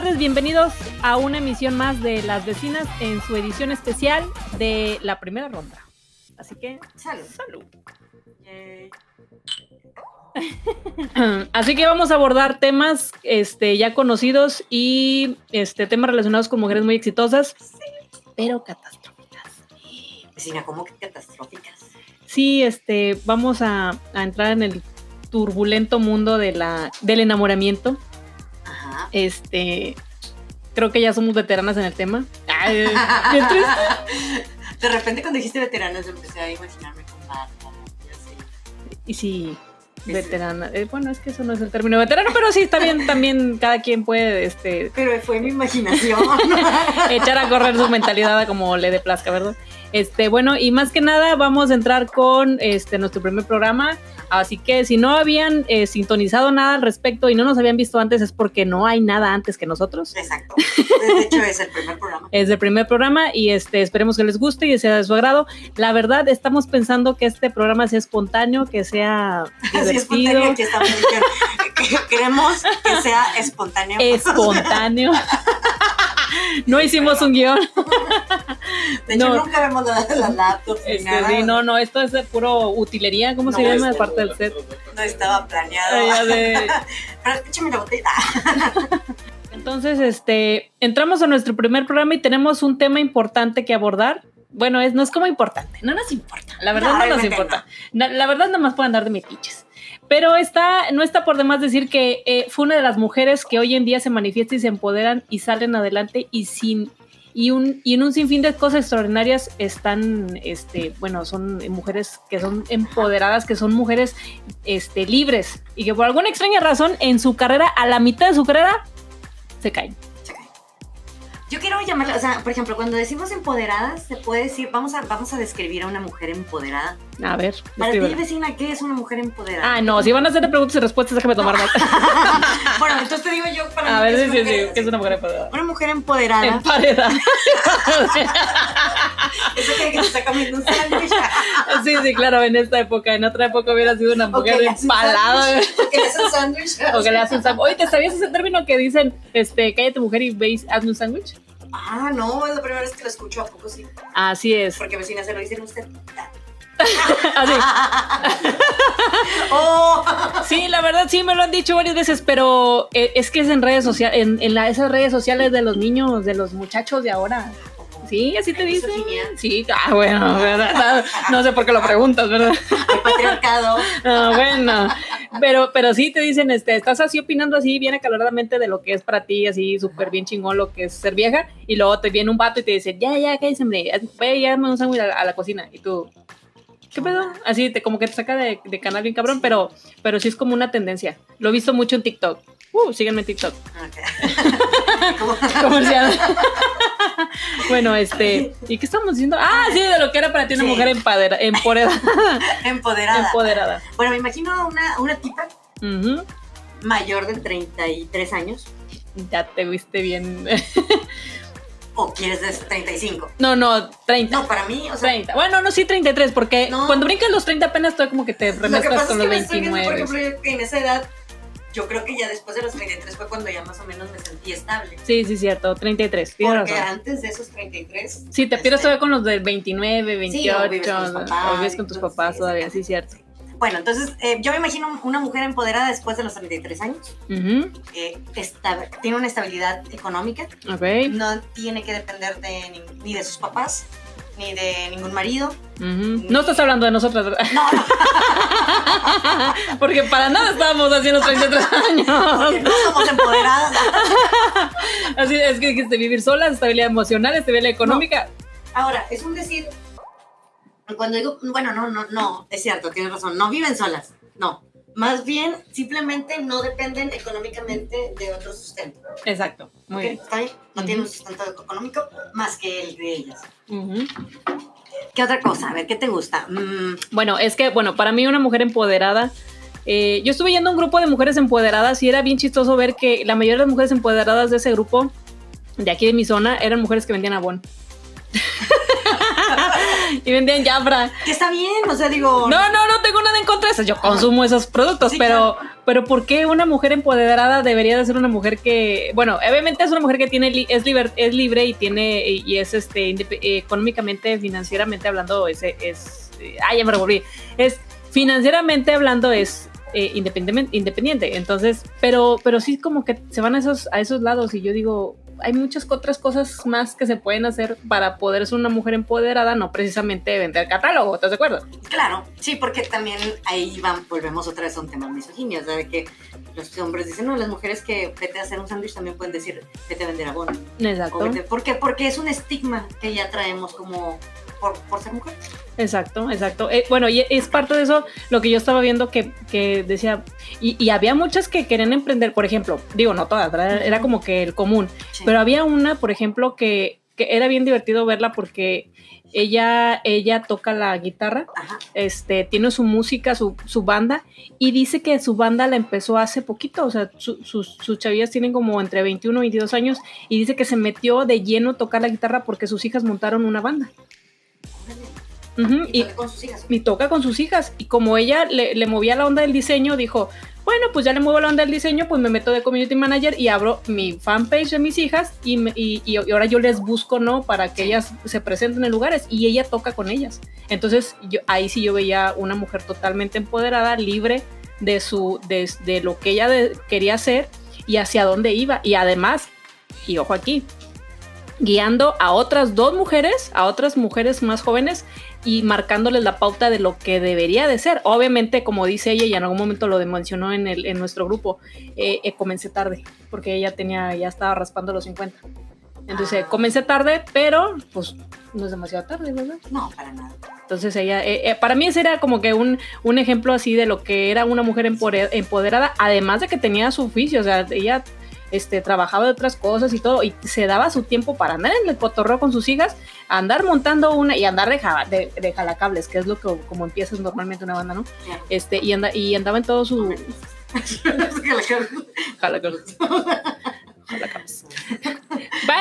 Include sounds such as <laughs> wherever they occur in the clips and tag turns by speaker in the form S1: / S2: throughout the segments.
S1: tardes, bienvenidos a una emisión más de Las Vecinas en su edición especial de la primera ronda. Así que,
S2: Salud.
S1: salud.
S2: Yay.
S1: Así que vamos a abordar temas este, ya conocidos y este, temas relacionados con mujeres muy exitosas, pero catastróficas.
S2: Vecina, ¿cómo que catastróficas?
S1: Sí, este, vamos a, a entrar en el turbulento mundo de la, del enamoramiento.
S2: Ajá.
S1: Este, creo que ya somos veteranas en el tema. Ay, qué triste. <laughs>
S2: De repente cuando dijiste veteranos empecé a imaginarme con Marta y
S1: Sí, veterana. Eh, bueno, es que eso no es el término veterano, pero sí, está bien, también cada quien puede este, <laughs>
S2: Pero fue mi imaginación. <laughs>
S1: echar a correr su mentalidad a como le dé plazca, ¿verdad? Este, bueno, y más que nada vamos a entrar con este nuestro primer programa. Así que si no habían eh, sintonizado nada al respecto y no nos habían visto antes, es porque no hay nada antes que nosotros.
S2: Exacto. De hecho, es el primer programa. <laughs>
S1: Es el primer programa y este esperemos que les guste y sea de su agrado. La verdad, estamos pensando que este programa sea espontáneo, que sea divertido,
S2: espontáneo que estamos <laughs> que- que queremos que sea espontáneo.
S1: espontáneo. <laughs> No hicimos un guion.
S2: De hecho,
S1: no.
S2: nunca vemos la- las laptops ni
S1: Este,
S2: nada.
S1: sí, no, no, esto es de puro utilería, ¿cómo se llama?
S2: este-
S1: Parte del set.
S2: No estaba planeado.
S1: De- <laughs>
S2: Pero échame la botella.
S1: Entonces, este, entramos a nuestro primer programa y tenemos un tema importante que abordar. Bueno, es, no es como importante, no nos importa, la verdad
S2: No,
S1: no, nos importa. Na- La verdad nada más pueden andar de metiches. Pero está, no está por demás decir que eh, fue una de las mujeres que hoy en día se manifiesta y se empoderan y salen adelante y sin y un y en un sinfín de cosas extraordinarias están este bueno son mujeres que son empoderadas que son mujeres este libres y que por alguna extraña razón en su carrera a la mitad de su carrera se caen
S2: Yo quiero llamarla, o sea, por ejemplo, cuando decimos empoderadas, se puede decir, vamos a, vamos a describir a una mujer empoderada.
S1: a ver
S2: Para ti, vecina, ¿qué es una mujer empoderada?
S1: ah no si van a hacer preguntas y respuestas déjame tomar más <laughs>
S2: bueno, entonces te digo yo para
S1: a ver
S2: ¿qué
S1: sí, sí, sí, que es una mujer empoderada
S2: Una mujer empoderada. <laughs>
S1: emparedada <laughs>
S2: Eso que que se está comiendo un sándwich.
S1: sí sí claro en esta época en otra época hubiera sido una
S2: O
S1: mujer
S2: hace
S1: empalada
S2: sándwich, que le hace un sándwich. <laughs>
S1: o que le hacen sándwich. Oye, ¿te sabías ese término que dicen, este, cállate mujer y veis, hazme un sándwich?
S2: Ah, no, es la primera vez que lo escucho, ¿a poco sí?
S1: Así es.
S2: Porque vecina se lo dicen usted. <laughs>
S1: Así. <laughs>
S2: oh,
S1: Sí, la verdad sí me lo han dicho varias veces, pero eh, es que es en redes sociales, en, en la- esas redes sociales de los niños, de los muchachos de ahora. Sí, así te dicen.
S2: Misoginia.
S1: Sí, ah, bueno, ¿verdad? <laughs> No, sé por qué lo preguntas, ¿verdad? <laughs>
S2: el patriarcado. <laughs>
S1: Ah, bueno, pero, pero sí te dicen, este, estás así opinando así bien acaloradamente de lo que es para ti, así súper bien chingón lo que es ser vieja, y luego te viene un vato y te dice, ya, ya, cállese, hombre, ve, ya me un sándwich a, a la cocina, y tú, ¿qué pedo? Así, te, como que te saca de, de canal bien cabrón, pero, pero sí es como una tendencia. Lo he visto mucho en TikTok. Uh, síganme en TikTok.
S2: Ok. ¿Cómo? <laughs>
S1: Comercial. bueno, este, ¿y qué estamos diciendo? Ah, sí, de lo que era para ti una
S2: Sí.
S1: mujer empadera- empoderada.
S2: Empoderada.
S1: empoderada.
S2: Bueno, me imagino una, una tipa
S1: Ujú.
S2: mayor de 33 años.
S1: Ya te viste bien.
S2: ¿O quieres de 35?
S1: No, no, 30.
S2: No, para mí, o sea,
S1: 30. Bueno, no, sí, 33, porque
S2: No.
S1: cuando brincas los 30 apenas tú como que te
S2: que
S1: remezclas
S2: es
S1: con
S2: que
S1: los
S2: me estoy viendo, por
S1: 29.
S2: ejemplo, que en esa edad, yo creo que ya después de los 33 fue cuando ya más o menos me sentí estable.
S1: Sí, sí, cierto, 33. Tienes
S2: Porque
S1: razón.
S2: antes de esos 33.
S1: Sí, te pierdes
S2: este,
S1: todavía con los del 29,
S2: Sí, o
S1: 28,
S2: vives con tus
S1: o
S2: papás,
S1: vives con tus papás
S2: sí,
S1: todavía, sí, cierto.
S2: Bueno, entonces eh, yo me imagino una mujer empoderada después de los 33 años.
S1: Ujú,
S2: eh, esta- tiene una estabilidad económica.
S1: Ok.
S2: No tiene que depender de, ni, ni de sus papás, ni de ningún marido.
S1: ujú. No estás hablando de nosotras, ¿verdad?
S2: No, no, <laughs>
S1: Porque para nada estábamos haciendo 33 <laughs>
S2: porque
S1: años.
S2: no somos empoderadas. <laughs>
S1: Así es que dijiste vivir solas, estabilidad emocional, estabilidad económica.
S2: Ahora, es un decir, cuando digo, bueno, no, no, no, es cierto, tienes razón, no viven solas, no. Más bien, simplemente no dependen económicamente de otro sustento.
S1: Exacto. Muy
S2: ¿ok?
S1: bien.
S2: ¿Está bien? No
S1: Ujú.
S2: tienen un sustento económico más que el de ellas.
S1: Ujú.
S2: ¿Qué otra cosa? A ver, ¿qué te gusta? Mm,
S1: Bueno, es que, bueno, para mí una mujer empoderada, eh, yo estuve yendo a un grupo de mujeres empoderadas y era bien chistoso ver que la mayoría de las mujeres empoderadas de ese grupo, de aquí de mi zona, eran mujeres que vendían abón. <laughs> y vendían Jafra.
S2: que está bien, o sea, digo...
S1: No, no, no tengo nada en contra de eso. Yo consumo esos productos,
S2: Sí,
S1: pero, pero ¿por qué una mujer empoderada debería de ser una mujer que, bueno, obviamente es una mujer que tiene es, liber, es libre y tiene y es este económicamente, financieramente hablando es es ah, ya me revolví. Es financieramente hablando es eh, independiente, independiente. Entonces, pero, pero sí como que se van a esos, a esos lados y yo digo, hay muchas otras cosas más que se pueden hacer para poder ser una mujer empoderada, no precisamente vender catálogo, ¿estás de acuerdo?
S2: Claro, sí, porque también ahí van, volvemos otra vez a un tema misoginia, de que los hombres dicen, no, las mujeres que vete a hacer un sándwich también pueden decir, vete a vender abono.
S1: Exacto.
S2: ¿Por qué? Porque es un estigma que ya traemos como por, por ser mujer.
S1: Exacto, exacto. Eh, bueno, y es parte de eso lo que yo estaba viendo que, que decía, y, había muchas que querían emprender, por ejemplo, digo, no todas, era como que el común, pero había una, por ejemplo, que, que, era bien divertido verla porque ella, ella toca la guitarra, este, tiene su música, su, su, banda, y dice que su banda la empezó hace poquito, o sea, sus, sus chavillas tienen como entre 21 y 22 años, y dice que se metió de lleno a tocar la guitarra porque sus hijas montaron una banda
S2: y, con sus hijas.
S1: y, toca con sus hijas. Y como ella le, movía la onda del diseño, dijo, bueno, pues ya le muevo la onda del diseño, pues me meto de community manager y abro mi fanpage de mis hijas y, y, ahora yo les busco, ¿no? Para que ellas se presenten en lugares y ella toca con ellas. Entonces yo, ahí sí yo veía una mujer totalmente empoderada, libre de, su, de, de lo que ella quería hacer y hacia dónde iba. Y además, y ojo aquí, guiando a otras dos mujeres, a otras mujeres más jóvenes y marcándoles la pauta de lo que debería de ser. Obviamente, como dice ella, y en algún momento lo mencionó en, el, en nuestro grupo, eh, eh, comencé tarde, porque ella tenía, ya estaba raspando los 50. Entonces, ah. comencé tarde, pero pues no es demasiado tarde, ¿verdad?
S2: No, para nada.
S1: Entonces ella, eh, para mí ese era como que un, un ejemplo así de lo que era una mujer empoderada, además de que tenía su oficio, o sea, ella este, trabajaba de otras cosas y todo, y se daba su tiempo para andar en el cotorreo con sus hijas, andar montando una y andar de, de, jalacables, que es lo que como empiezas normalmente una banda, ¿no? Este, y, anda, y andaba en todo su... <laughs> jalacables.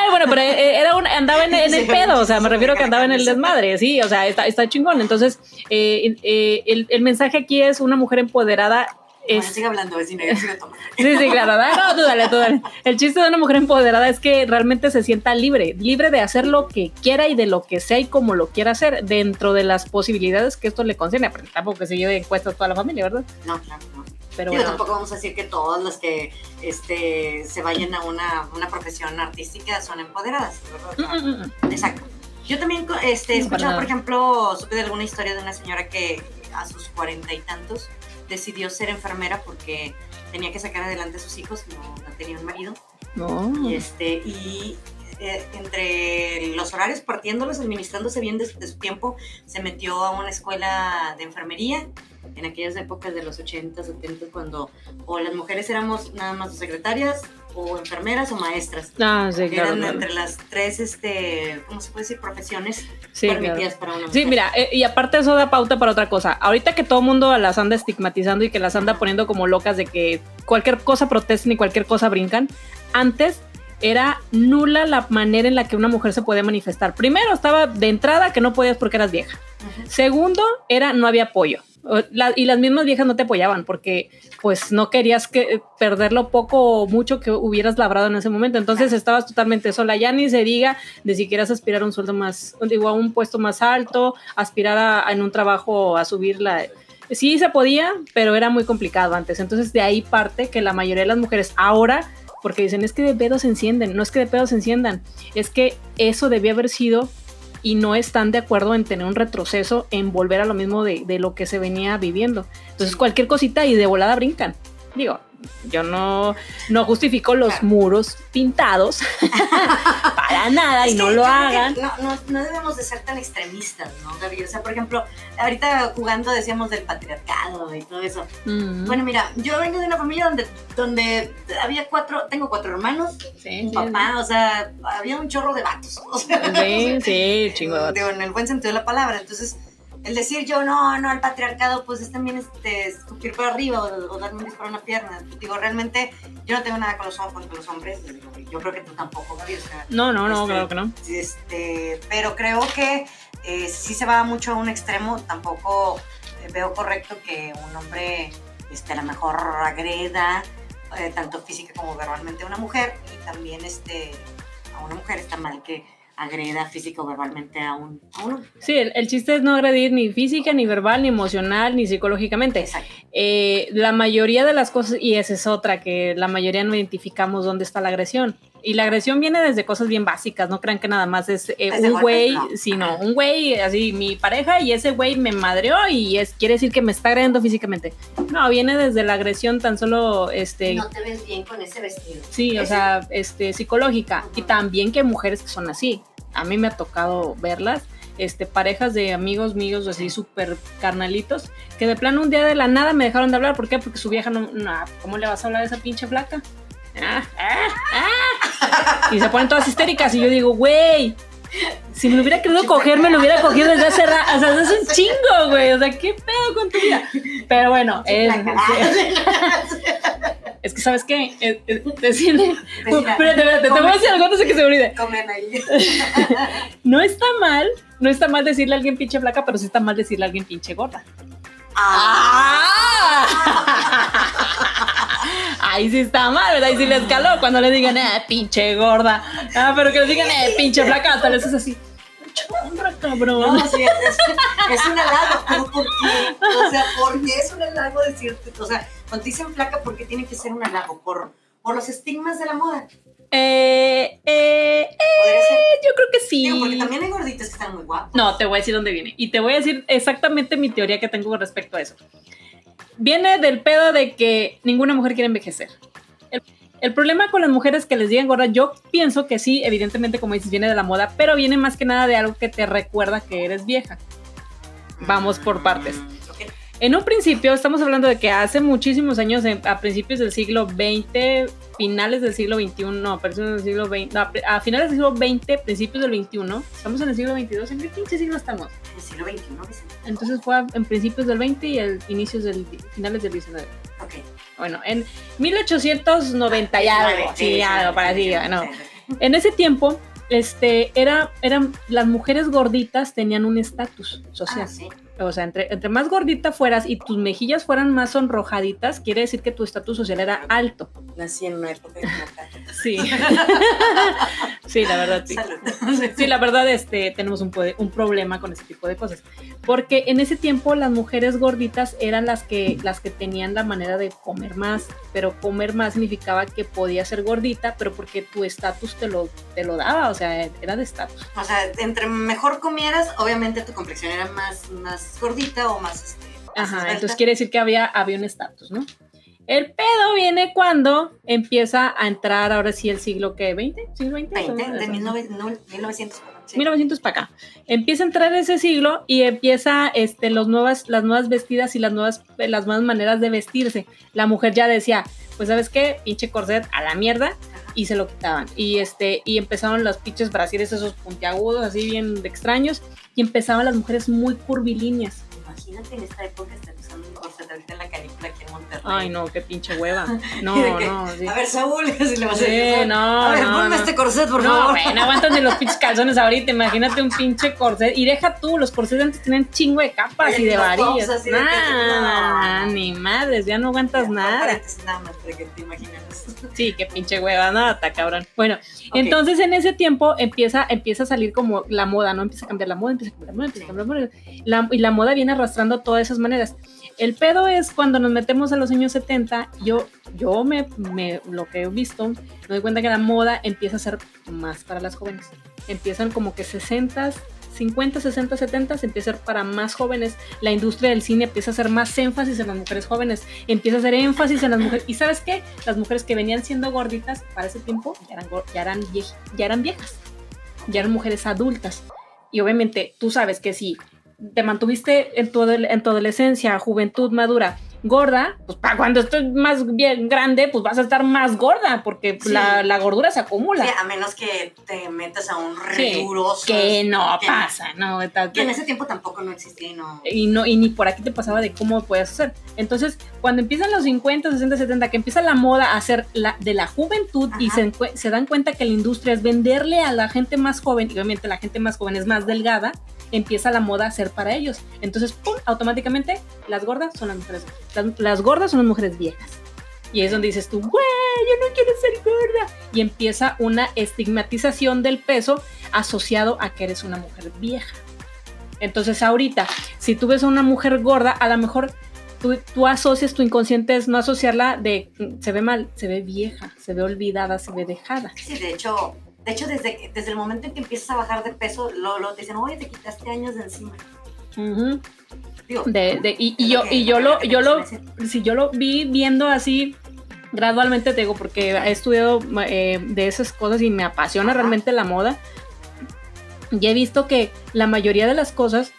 S1: bueno, pero eh, eh, era un, andaba en, el pedo, o sea, me refiero a que andaba en el desmadre, sí, o sea, está, está chingón. Entonces, eh, el, el, mensaje aquí es una mujer empoderada
S2: es... sigue hablando, vecina, yo sigo tomando.
S1: Sí, sí, claro. No, tú dale, tú dale. El chiste de una mujer empoderada es que realmente se sienta libre, libre de hacer lo que quiera y de lo que sea y como lo quiera hacer, dentro de las posibilidades que esto le concierne. Pero tampoco que se lleve encuestas toda la familia, ¿verdad?
S2: No, claro, no. Pero bueno. tampoco vamos a decir que todas las que este, se vayan a una, una profesión artística son empoderadas, ¿verdad? Mm, mm, mm, Exacto. Yo también este, he escuchado, por ejemplo, supe de alguna historia de una señora que a sus cuarenta y tantos decidió ser enfermera porque tenía que sacar adelante a sus hijos, no, no tenía un marido.
S1: No.
S2: Y, este, y eh, entre los horarios, partiéndolos, administrándose bien de, su tiempo, se metió a una escuela de enfermería en aquellas épocas de los 80, 70, cuando o las mujeres éramos nada más secretarias o enfermeras o maestras.
S1: Ah, sí,
S2: Eran entre las tres, este, ¿cómo se puede decir? Profesiones permitidas para una mujer.
S1: Sí, mira, eh, y aparte eso da pauta para otra cosa. Ahorita que todo el mundo las anda estigmatizando y que las anda poniendo como locas de que cualquier cosa protesten y cualquier cosa brincan, antes era nula la manera en la que una mujer se podía manifestar. Primero, estaba de entrada que no podías porque eras vieja. Segundo, era no había apoyo. y las mismas viejas no te apoyaban porque pues no querías que perder lo poco o mucho que hubieras labrado en ese momento. Entonces estabas totalmente sola. Ya ni se diga de si quieras aspirar a un sueldo más, digo, a un puesto más alto, aspirar a, en un trabajo a subir la... Sí se podía, pero era muy complicado antes. Entonces de ahí parte que la mayoría de las mujeres ahora porque dicen es que de pedos se encienden, no es que de pedos se enciendan, es que eso debía haber sido y no están de acuerdo en tener un retroceso, en volver a lo mismo de, de lo que se venía viviendo. Entonces cualquier cosita y de volada brincan. Digo, yo no, no justifico los muros pintados <laughs> para nada y no lo hagan.
S2: No, no, debemos de ser tan extremistas, ¿no, Gaby? O sea, por ejemplo, ahorita jugando decíamos del patriarcado y todo eso. Bueno, mira, yo vengo de una familia donde, donde había cuatro, tengo cuatro hermanos, un papá, o sea, había un chorro de vatos. <laughs>
S1: sí, sí, chingo vatos.
S2: en el buen sentido de la palabra. Entonces, el decir yo no, no al patriarcado, pues es también este, escupir por arriba o, darme un disparo a una pierna. Digo, realmente yo no tengo nada con los, con los hombres, yo creo que tú tampoco, Gaby. O sea,
S1: no, no, no, este, claro que no.
S2: Este, pero creo que eh, si se va mucho a un extremo, tampoco eh, veo correcto que un hombre este, a lo mejor agreda eh, tanto física como verbalmente a una mujer y también este, a una mujer está mal que agreda físico o verbalmente a un, uno.
S1: Sí, el, chiste es no agredir ni física, ni verbal, ni emocional, ni psicológicamente. Exacto. Eh, la mayoría de las cosas, y esa es otra, que la mayoría no identificamos dónde está la agresión. Y la agresión viene desde cosas bien básicas, no crean que nada más es eh, un güey, sino un güey, así mi pareja y ese güey me madreó y es, quiere decir que me está agrediendo físicamente. No, viene desde la agresión tan solo este
S2: No te ves bien con ese vestido.
S1: Sí, o sea, este psicológica y también que mujeres que son así. A mí me ha tocado verlas. Este, parejas de amigos míos así súper carnalitos, que de plano un día de la nada me dejaron de hablar. ¿Por qué? Porque su vieja no, no ¿cómo le vas a hablar a esa pinche flaca? Ah, ah. <laughs> Y se ponen todas histéricas y yo digo, güey, si me lo hubiera querido coger, me lo hubiera cogido desde hace rato. O sea, es un <laughs> chingo, güey. O sea, ¿qué pedo con tu vida? Pero bueno, es, <laughs> es que, ¿sabes qué? Es, es, decirle. Espérate, espérate, te voy a decir algo antes de que se me olvide. No está mal, no está mal decirle a alguien pinche flaca, pero sí está mal decirle a alguien pinche gorda. ¡Ah! Ahí sí está mal, ¿verdad? Ahí sí le escaló cuando le digan, eh, pinche gorda. Ah, pero que le digan, eh, pinche flaca, hasta les es así.
S2: cabrón. No, sí, es, es, un halago, ¿por qué? O sea, ¿por qué es un halago decirte? O sea, cuando te dicen flaca, ¿por qué tiene que ser un halago? Por, por los estigmas de la moda.
S1: Eh, eh, eh, yo creo que sí.
S2: porque también hay gorditas que están muy guapas.
S1: No, te voy a decir dónde viene. Y te voy a decir exactamente mi teoría que tengo respecto a eso viene del pedo de que ninguna mujer quiere envejecer. El, problema con las mujeres que les digan gorda, yo pienso que sí, evidentemente, como dices, viene de la moda, pero viene más que nada de algo que te recuerda que eres vieja. Vamos por partes. En un principio, estamos hablando de que hace muchísimos años, a principios del siglo XX, finales del siglo XXI, no, principios del siglo XX, a finales del siglo XX, principios del XXI, estamos en el siglo XXII, ¿en qué pinche siglo estamos?
S2: El siglo XXI,
S1: Entonces fue en principios del XX y el inicios del, finales del XIX.
S2: Ok.
S1: Bueno, en 1890 y algo, sí, algo para así, no. En ese tiempo, este, era, eran, las mujeres gorditas tenían un estatus social. Ah, sí o sea, entre, entre más gordita fueras y tus mejillas fueran más sonrojaditas, quiere decir que tu estatus social era alto.
S2: Nací en una época <laughs>
S1: Sí. <laughs> sí, la verdad, sí. Sí, la verdad, este, tenemos un, un problema con ese tipo de cosas. Porque en ese tiempo las mujeres gorditas eran las que, las que tenían la manera de comer más, pero comer más significaba que podía ser gordita, pero porque tu estatus te lo, te lo daba, o sea, era de estatus.
S2: O sea, entre mejor comieras, obviamente tu complexión era más, más gordita o más... Este,
S1: Ajá, entonces quiere decir que había, había un estatus, ¿no? El pedo viene cuando empieza a entrar ahora sí el siglo que 20, siglo 20,
S2: 20 de 1900
S1: 1900 para acá. Empieza a entrar ese siglo y empieza este, los nuevas, las nuevas vestidas y las nuevas, las nuevas maneras de vestirse. La mujer ya decía, pues sabes qué, pinche corset a la mierda y se lo quitaban. Y este y empezaron los pinches brasiles esos puntiagudos así bien extraños y empezaban las mujeres muy curvilíneas.
S2: Imagínate en esta época estar usando un corset en la en Monterrey.
S1: Ay, no, qué pinche hueva. <laughs> No, no.
S2: Sí. A ver, Saúl, <laughs> si le vas a
S1: decir. no,
S2: A ver,
S1: no,
S2: ponme este corset, por favor.
S1: No, güey, no aguantan ni los pinches calzones ahorita. Imagínate un pinche corset. Y deja tú, los corsets antes tenían chingo de capas y, de varillas. Nah, ni madres, ya no aguantas nada.
S2: Nada más para que te. <laughs>
S1: Sí, qué pinche hueva, no, está cabrón. Bueno, entonces en ese tiempo empieza, empieza a salir como la moda, ¿no? Empieza a cambiar la moda, empieza a cambiar la moda, empieza a cambiar la moda. y la moda viene arrastrando todas esas maneras. El pedo es cuando nos metemos a los años 70, yo, yo me, me, lo que he visto, me doy cuenta que la moda empieza a ser más para las jóvenes. Empiezan como que 60 50, 60, 70 se empieza a hacer para más jóvenes. La industria del cine empieza a hacer más énfasis en las mujeres jóvenes, empieza a hacer énfasis en las mujeres. ¿Y sabes qué? Las mujeres que venían siendo gorditas para ese tiempo ya eran, ya eran, ya eran viejas, ya eran mujeres adultas. Y obviamente tú sabes que si te mantuviste en tu, en tu adolescencia, juventud madura, gorda, pues para cuando estés más bien grande, pues vas a estar más gorda, porque la, la, gordura se acumula.
S2: Sí, a menos que te metas a un riguroso.
S1: que no pasa, no.
S2: Que en ese tiempo tampoco no existía y no.
S1: Y, no, y ni por aquí te pasaba de cómo puedes hacer. Entonces, cuando empiezan los 50, 60, 70, que empieza la moda a ser la, de la juventud y se, se dan cuenta que la industria es venderle a la gente más joven, y obviamente la gente más joven es más delgada, empieza la moda a ser para ellos. Entonces, ¡pum! automáticamente las gordas son las mujeres. las, gordas son las mujeres viejas. Y es donde dices tú, güey, yo no quiero ser gorda. Y empieza una estigmatización del peso asociado a que eres una mujer vieja. Entonces ahorita, si tú ves a una mujer gorda, a lo mejor tú, asocias, tu inconsciente es no asociarla de se ve mal, se ve vieja, se ve olvidada, se ve dejada.
S2: Sí, de hecho, de hecho desde, desde el momento en que empiezas a bajar de peso, lo, lo te dicen, oye, te quitaste años de encima.
S1: Y, yo, y yo lo, yo lo, si yo lo vi viendo así gradualmente, te digo, porque he estudiado eh, de esas cosas y me apasiona realmente la moda. Y he visto que la mayoría de las cosas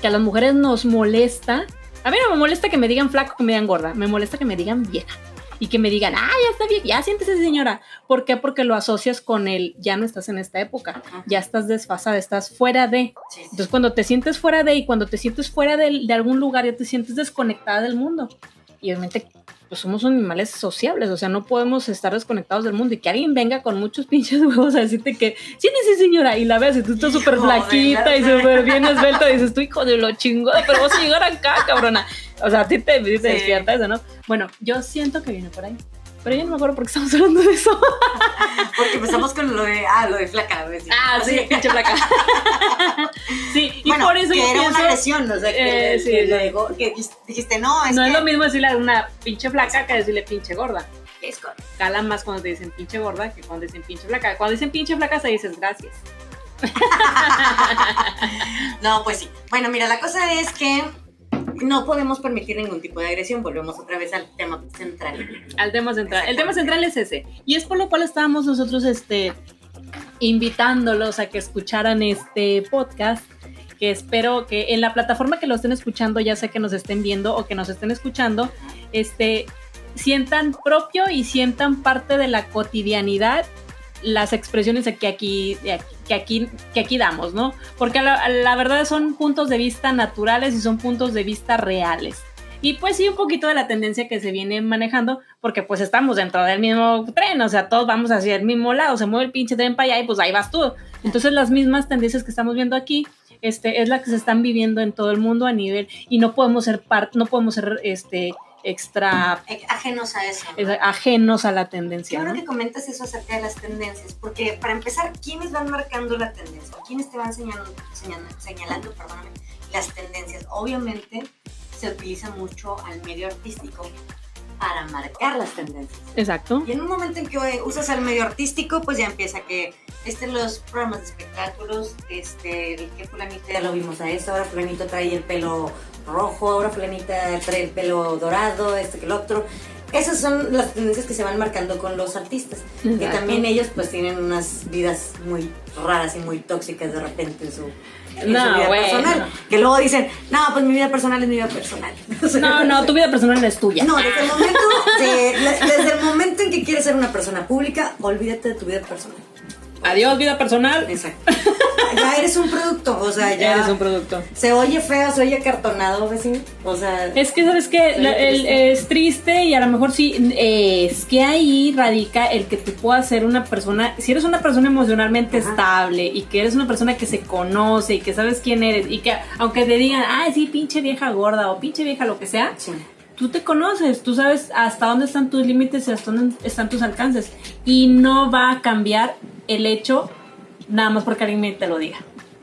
S1: que a las mujeres nos molesta a mí no me molesta que me digan flaco, que me digan gorda. Me molesta que me digan vieja. Y que me digan, ah, ya está bien, ya siéntese señora. ¿Por qué? Porque lo asocias con el, ya no estás en esta época, ya estás desfasada, estás fuera de. Entonces, cuando te sientes fuera de y cuando te sientes fuera de, de algún lugar, ya te sientes desconectada del mundo. Y obviamente pues somos animales sociables, o sea, no podemos estar desconectados del mundo y que alguien venga con muchos <laughs> pinches huevos a decirte que, sí, sí, señora, y la ves y tú estás súper flaquita y súper bien esbelta y dices, tú hijo de lo chingón, pero vas a llegar acá, cabrona. O sea, a ti te, te despierta eso, ¿no? Bueno, yo siento que viene por ahí. Pero yo no me acuerdo por qué estamos <laughs> hablando de eso.
S2: Porque empezamos con lo de, ah, lo de flaca.
S1: Ah, sí, pinche flaca. <laughs> sí, y por eso
S2: que era una lesión, o sea, que, eh, sí, que dijiste, no,
S1: es No es lo mismo decirle a una pinche flaca que decirle pinche gorda. Es Cala más cuando te dicen pinche gorda que cuando dicen pinche flaca. Cuando dicen pinche flaca se dices gracias. <laughs>
S2: no, pues sí. Bueno, mira, la cosa es que no podemos permitir ningún tipo de agresión. Volvemos otra vez al tema central.
S1: Al tema central. El tema central es ese. Y es por lo cual estábamos nosotros este, invitándolos a que escucharan este podcast. Que espero que en la plataforma que lo estén escuchando, ya sea que nos estén viendo o que nos estén escuchando, este, sientan propio y sientan parte de la cotidianidad las expresiones que aquí, que aquí, que aquí damos, ¿no? Porque la, verdad son puntos de vista naturales y son puntos de vista reales. Y pues sí, un poquito de la tendencia que se viene manejando, porque pues estamos dentro del mismo tren, o sea, todos vamos hacia el mismo lado, se mueve el pinche tren para allá y pues ahí vas tú. Entonces las mismas tendencias que estamos viendo aquí, este, es la que se están viviendo en todo el mundo a nivel, y no podemos ser parte, no podemos ser, este, extra...
S2: Ajenos a eso.
S1: Ajenos a la tendencia.
S2: Qué bueno que comentas eso acerca de las tendencias, porque para empezar, ¿quiénes van marcando la tendencia? ¿Quiénes te van señalando, señalando, las tendencias? Obviamente se utiliza mucho al medio artístico para marcar las tendencias.
S1: Exacto.
S2: Y en un momento en que usas el medio artístico, pues ya empieza que este los programas de espectáculos, este, el que fulanito ya lo vimos a eso, ahora fulanito trae el pelo rojo, ahora fulanita trae el pelo dorado, este que el otro. Esas son las tendencias que se van marcando con los artistas, que también ellos pues tienen unas vidas muy raras y muy tóxicas de repente en su, vida personal. Que luego dicen, no, pues mi vida personal es mi vida personal. <laughs>
S1: no, no, tu vida personal es tuya.
S2: No, desde el momento, <laughs> desde el momento en que quieres ser una persona pública, olvídate de tu vida personal.
S1: Adiós, vida personal.
S2: Exacto. ya eres un producto, o sea, <laughs> ya.
S1: Eres un producto.
S2: Se oye feo, se oye acartonado, vecino. O sea.
S1: Es que, ¿sabes qué? es triste y a lo mejor sí. es que ahí radica el que tú puedas ser una persona. Si eres una persona emocionalmente estable y que eres una persona que se conoce y que sabes quién eres y que, aunque te digan, ay, sí, pinche vieja gorda o pinche vieja lo que sea. Tú te conoces, tú sabes hasta dónde están tus límites y hasta dónde están tus alcances. Y no va a cambiar el hecho nada más porque alguien te lo diga.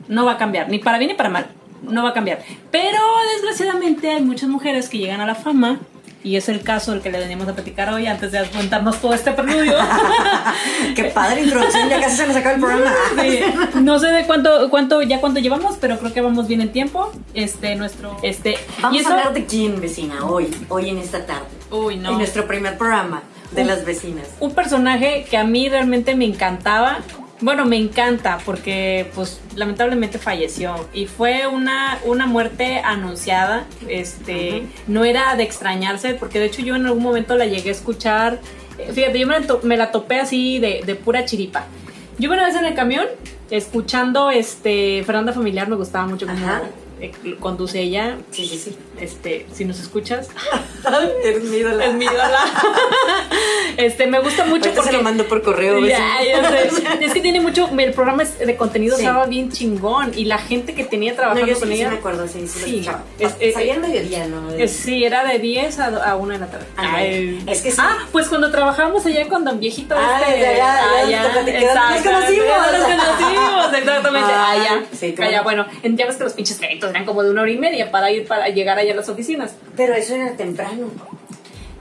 S1: No va a cambiar, ni para bien ni para mal. No va a cambiar. Pero desgraciadamente hay muchas mujeres que llegan a la fama y es el caso del que le venimos a platicar hoy antes de contarnos todo este preludio. <laughs>
S2: Qué padre introducción, ya casi se nos acaba el programa. <laughs>
S1: No sé de cuánto, cuánto, ya cuánto llevamos, pero creo que vamos bien en tiempo. Este, nuestro, este.
S2: Vamos a hablar de quién, vecina, hoy, hoy en esta tarde.
S1: Uy, no.
S2: En nuestro primer programa de las vecinas.
S1: Un personaje que a mí realmente me encantaba. Bueno, me encanta porque pues lamentablemente falleció y fue una, una muerte anunciada, este, no era de extrañarse porque de hecho yo en algún momento la llegué a escuchar, eh, fíjate, yo me la, topé así de, de, pura chiripa. Yo una vez en el camión escuchando este Fernanda Familiar me gustaba mucho como conduce ella.
S2: Sí, sí, sí.
S1: Este, si nos escuchas.
S2: es mi ídola.
S1: Es mi ídola. Este, me gusta mucho
S2: porque... se lo mando por correo.
S1: es que tiene mucho... El programa de contenido estaba bien chingón y la gente que tenía trabajando con ella...
S2: Sí, me acuerdo, sí, sí, sí. Es, es, Salía al mediodía, ¿no?
S1: sí, era de 10 a, 1 de la tarde.
S2: Ay, es que sí.
S1: Ah, pues cuando trabajamos allá con Don Viejito ah, este...
S2: Ya, ya,
S1: allá,
S2: nos conocimos.
S1: Nos conocimos, exactamente. allá. Sí, allá, bueno, ya ves que los pinches eventos eran como de una hora y media para ir para llegar allá a las oficinas.
S2: Pero eso era temprano.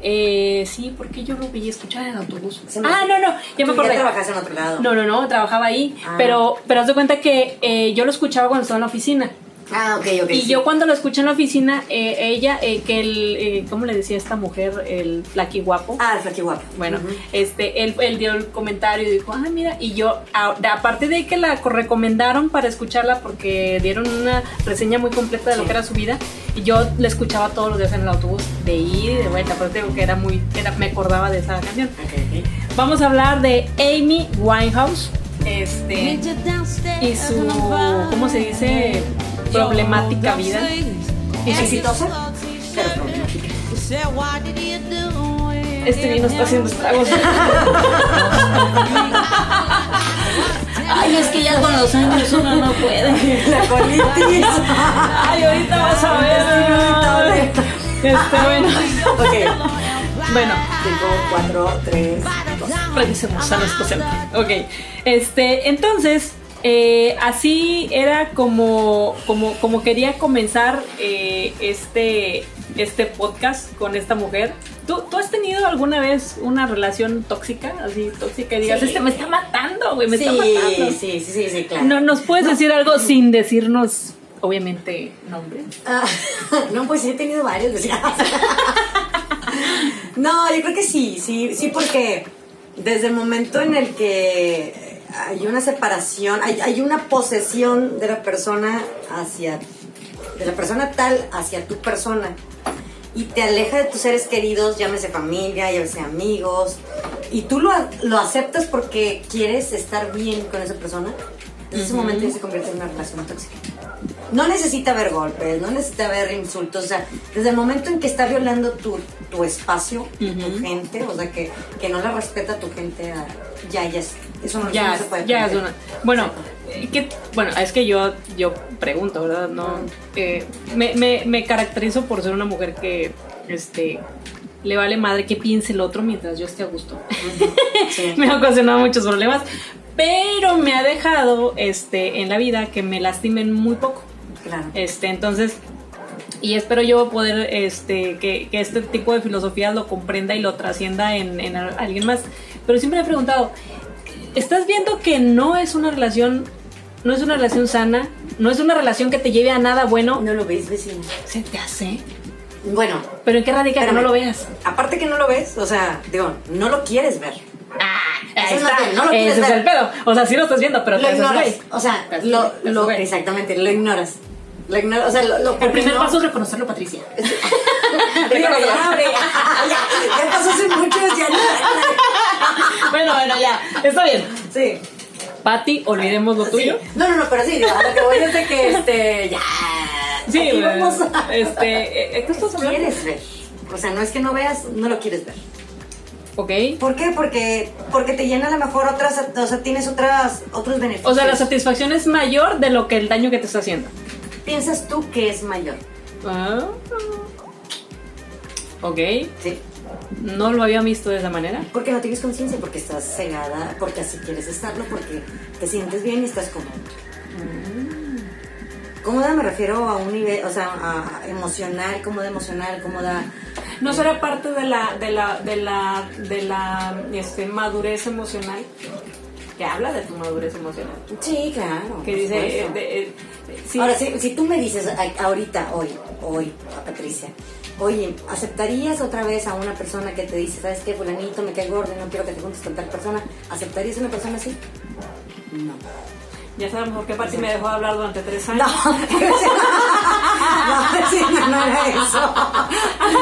S1: Eh, sí, porque yo lo vi escuchar en el autobús. Ah, no, no, ya me acordé.
S2: Ya trabajas en otro lado.
S1: No, no, no, trabajaba ahí. Ah. Pero, pero haz de cuenta que eh, yo lo escuchaba cuando estaba en la oficina.
S2: Ah, ok, ok.
S1: Y yo cuando lo escuché en la oficina, eh, ella, eh, que el, eh, ¿cómo le decía esta mujer? El flaqui guapo.
S2: Ah, el flaqui guapo.
S1: Bueno, este, él, él, dio el comentario y dijo, ah, mira, y yo, aparte de que la recomendaron para escucharla porque dieron una reseña muy completa de lo que era su vida, y yo la escuchaba todos los días en el autobús, de ir y de vuelta, aparte digo que era muy, era, me acordaba de esa canción. Okay, Vamos a hablar de Amy Winehouse. Este, y su, ¿cómo se dice? problemática vida.
S2: ¿Es exitosa? Pero problemática.
S1: Este vino está haciendo estragos. Ay, es que ya con los años uno no puede.
S2: La colitis.
S1: Ay, ahorita vas a ver. Este, bueno.
S2: Ok. Bueno. 5, 4, 3, 2.
S1: Revisemos a nuestro centro. Ok. Este, entonces, eh, así era como, como, como quería comenzar eh, este, este podcast con esta mujer. ¿Tú, ¿Tú, has tenido alguna vez una relación tóxica? Así, tóxica y digas, este me está matando, güey, me está matando.
S2: Sí, sí, sí, sí, claro.
S1: No, ¿Nos puedes decir algo sin decirnos, obviamente, nombre?
S2: Ah, <laughs> no, pues sí he tenido varios. <laughs> no, yo creo que sí, sí, sí, porque desde el momento en el que hay una separación, hay, una posesión de la persona hacia, de la persona tal hacia tu persona. Y te aleja de tus seres queridos, llámese familia, llámese amigos. Y tú lo, lo aceptas porque quieres estar bien con esa persona. En ese momento ya se convierte en una relación tóxica. No necesita haber golpes, no necesita haber insultos. O sea, desde el momento en que está violando tu, tu espacio, tu gente, o sea, que, que no la respeta tu gente, ah, ya, ya es eso no, ya, se puede
S1: ya es una. Bueno, que, bueno, es que yo, yo pregunto, ¿verdad? No, eh, me, me, me, caracterizo por ser una mujer que este, le vale madre que piense el otro mientras yo esté a gusto. <laughs> me ha ocasionado muchos problemas, pero me ha dejado este, en la vida que me lastimen muy poco.
S2: Claro.
S1: Este, entonces, y espero yo poder este, que, que, este tipo de filosofía lo comprenda y lo trascienda en, en alguien más. Pero siempre me he preguntado, estás viendo que no es una relación, no es una relación sana, no es una relación que te lleve a nada bueno.
S2: No lo ves, vecino.
S1: Se te hace.
S2: Bueno.
S1: ¿Pero en qué radica que no lo veas?
S2: Aparte que no lo ves, o sea, digo, no lo quieres ver.
S1: Ah, no lo quieres Ese es el pedo. O sea, sí lo estás viendo, pero
S2: lo ignoras. O sea, lo, lo, exactamente, lo ignoras. Lo ignoras. O sea, lo,
S1: el primer paso es reconocerlo, Patricia. <laughs>
S2: ya, ya, ya, pasó hace mucho, ya
S1: bueno, bueno, ya. Está bien.
S2: Sí.
S1: Pati, olvidemos lo tuyo.
S2: No, no, no, pero sí, a lo que voy es de que este, ya.
S1: Sí, vamos este,
S2: eh, ¿qué estás hablando? quieres ver? O sea, no es que no veas, no lo quieres ver.
S1: Ok.
S2: ¿Por qué? Porque, porque te llena a lo mejor otras, o sea, tienes otras, otros beneficios.
S1: O sea, la satisfacción es mayor de lo que el daño que te está haciendo.
S2: Piensas tú que es mayor.
S1: Ah. Ok.
S2: Sí.
S1: No lo había visto de esa manera.
S2: Porque no tienes conciencia, porque estás cegada, porque así quieres estarlo, porque te sientes bien y estás cómodo. Mm. Cómoda me refiero a un nivel, o sea, a emocional, cómoda emocional, cómoda.
S1: ¿No será parte de la, de la, de la, de la este, madurez emocional? Que habla de tu madurez emocional.
S2: Sí, claro.
S1: Que dice. Eh,
S2: eh, Ahora, si, si, tú me dices ahorita, hoy, hoy, a Patricia, oye, ¿aceptarías otra vez a una persona que te dice, ¿sabes qué, fulanito, me cae gordo, no quiero que te juntes con tal persona? ¿Aceptarías a una persona así? No.
S1: Ya sabemos por qué Pati me dejó de hablar durante tres años.
S2: No, <laughs> no, sí, no, no era eso.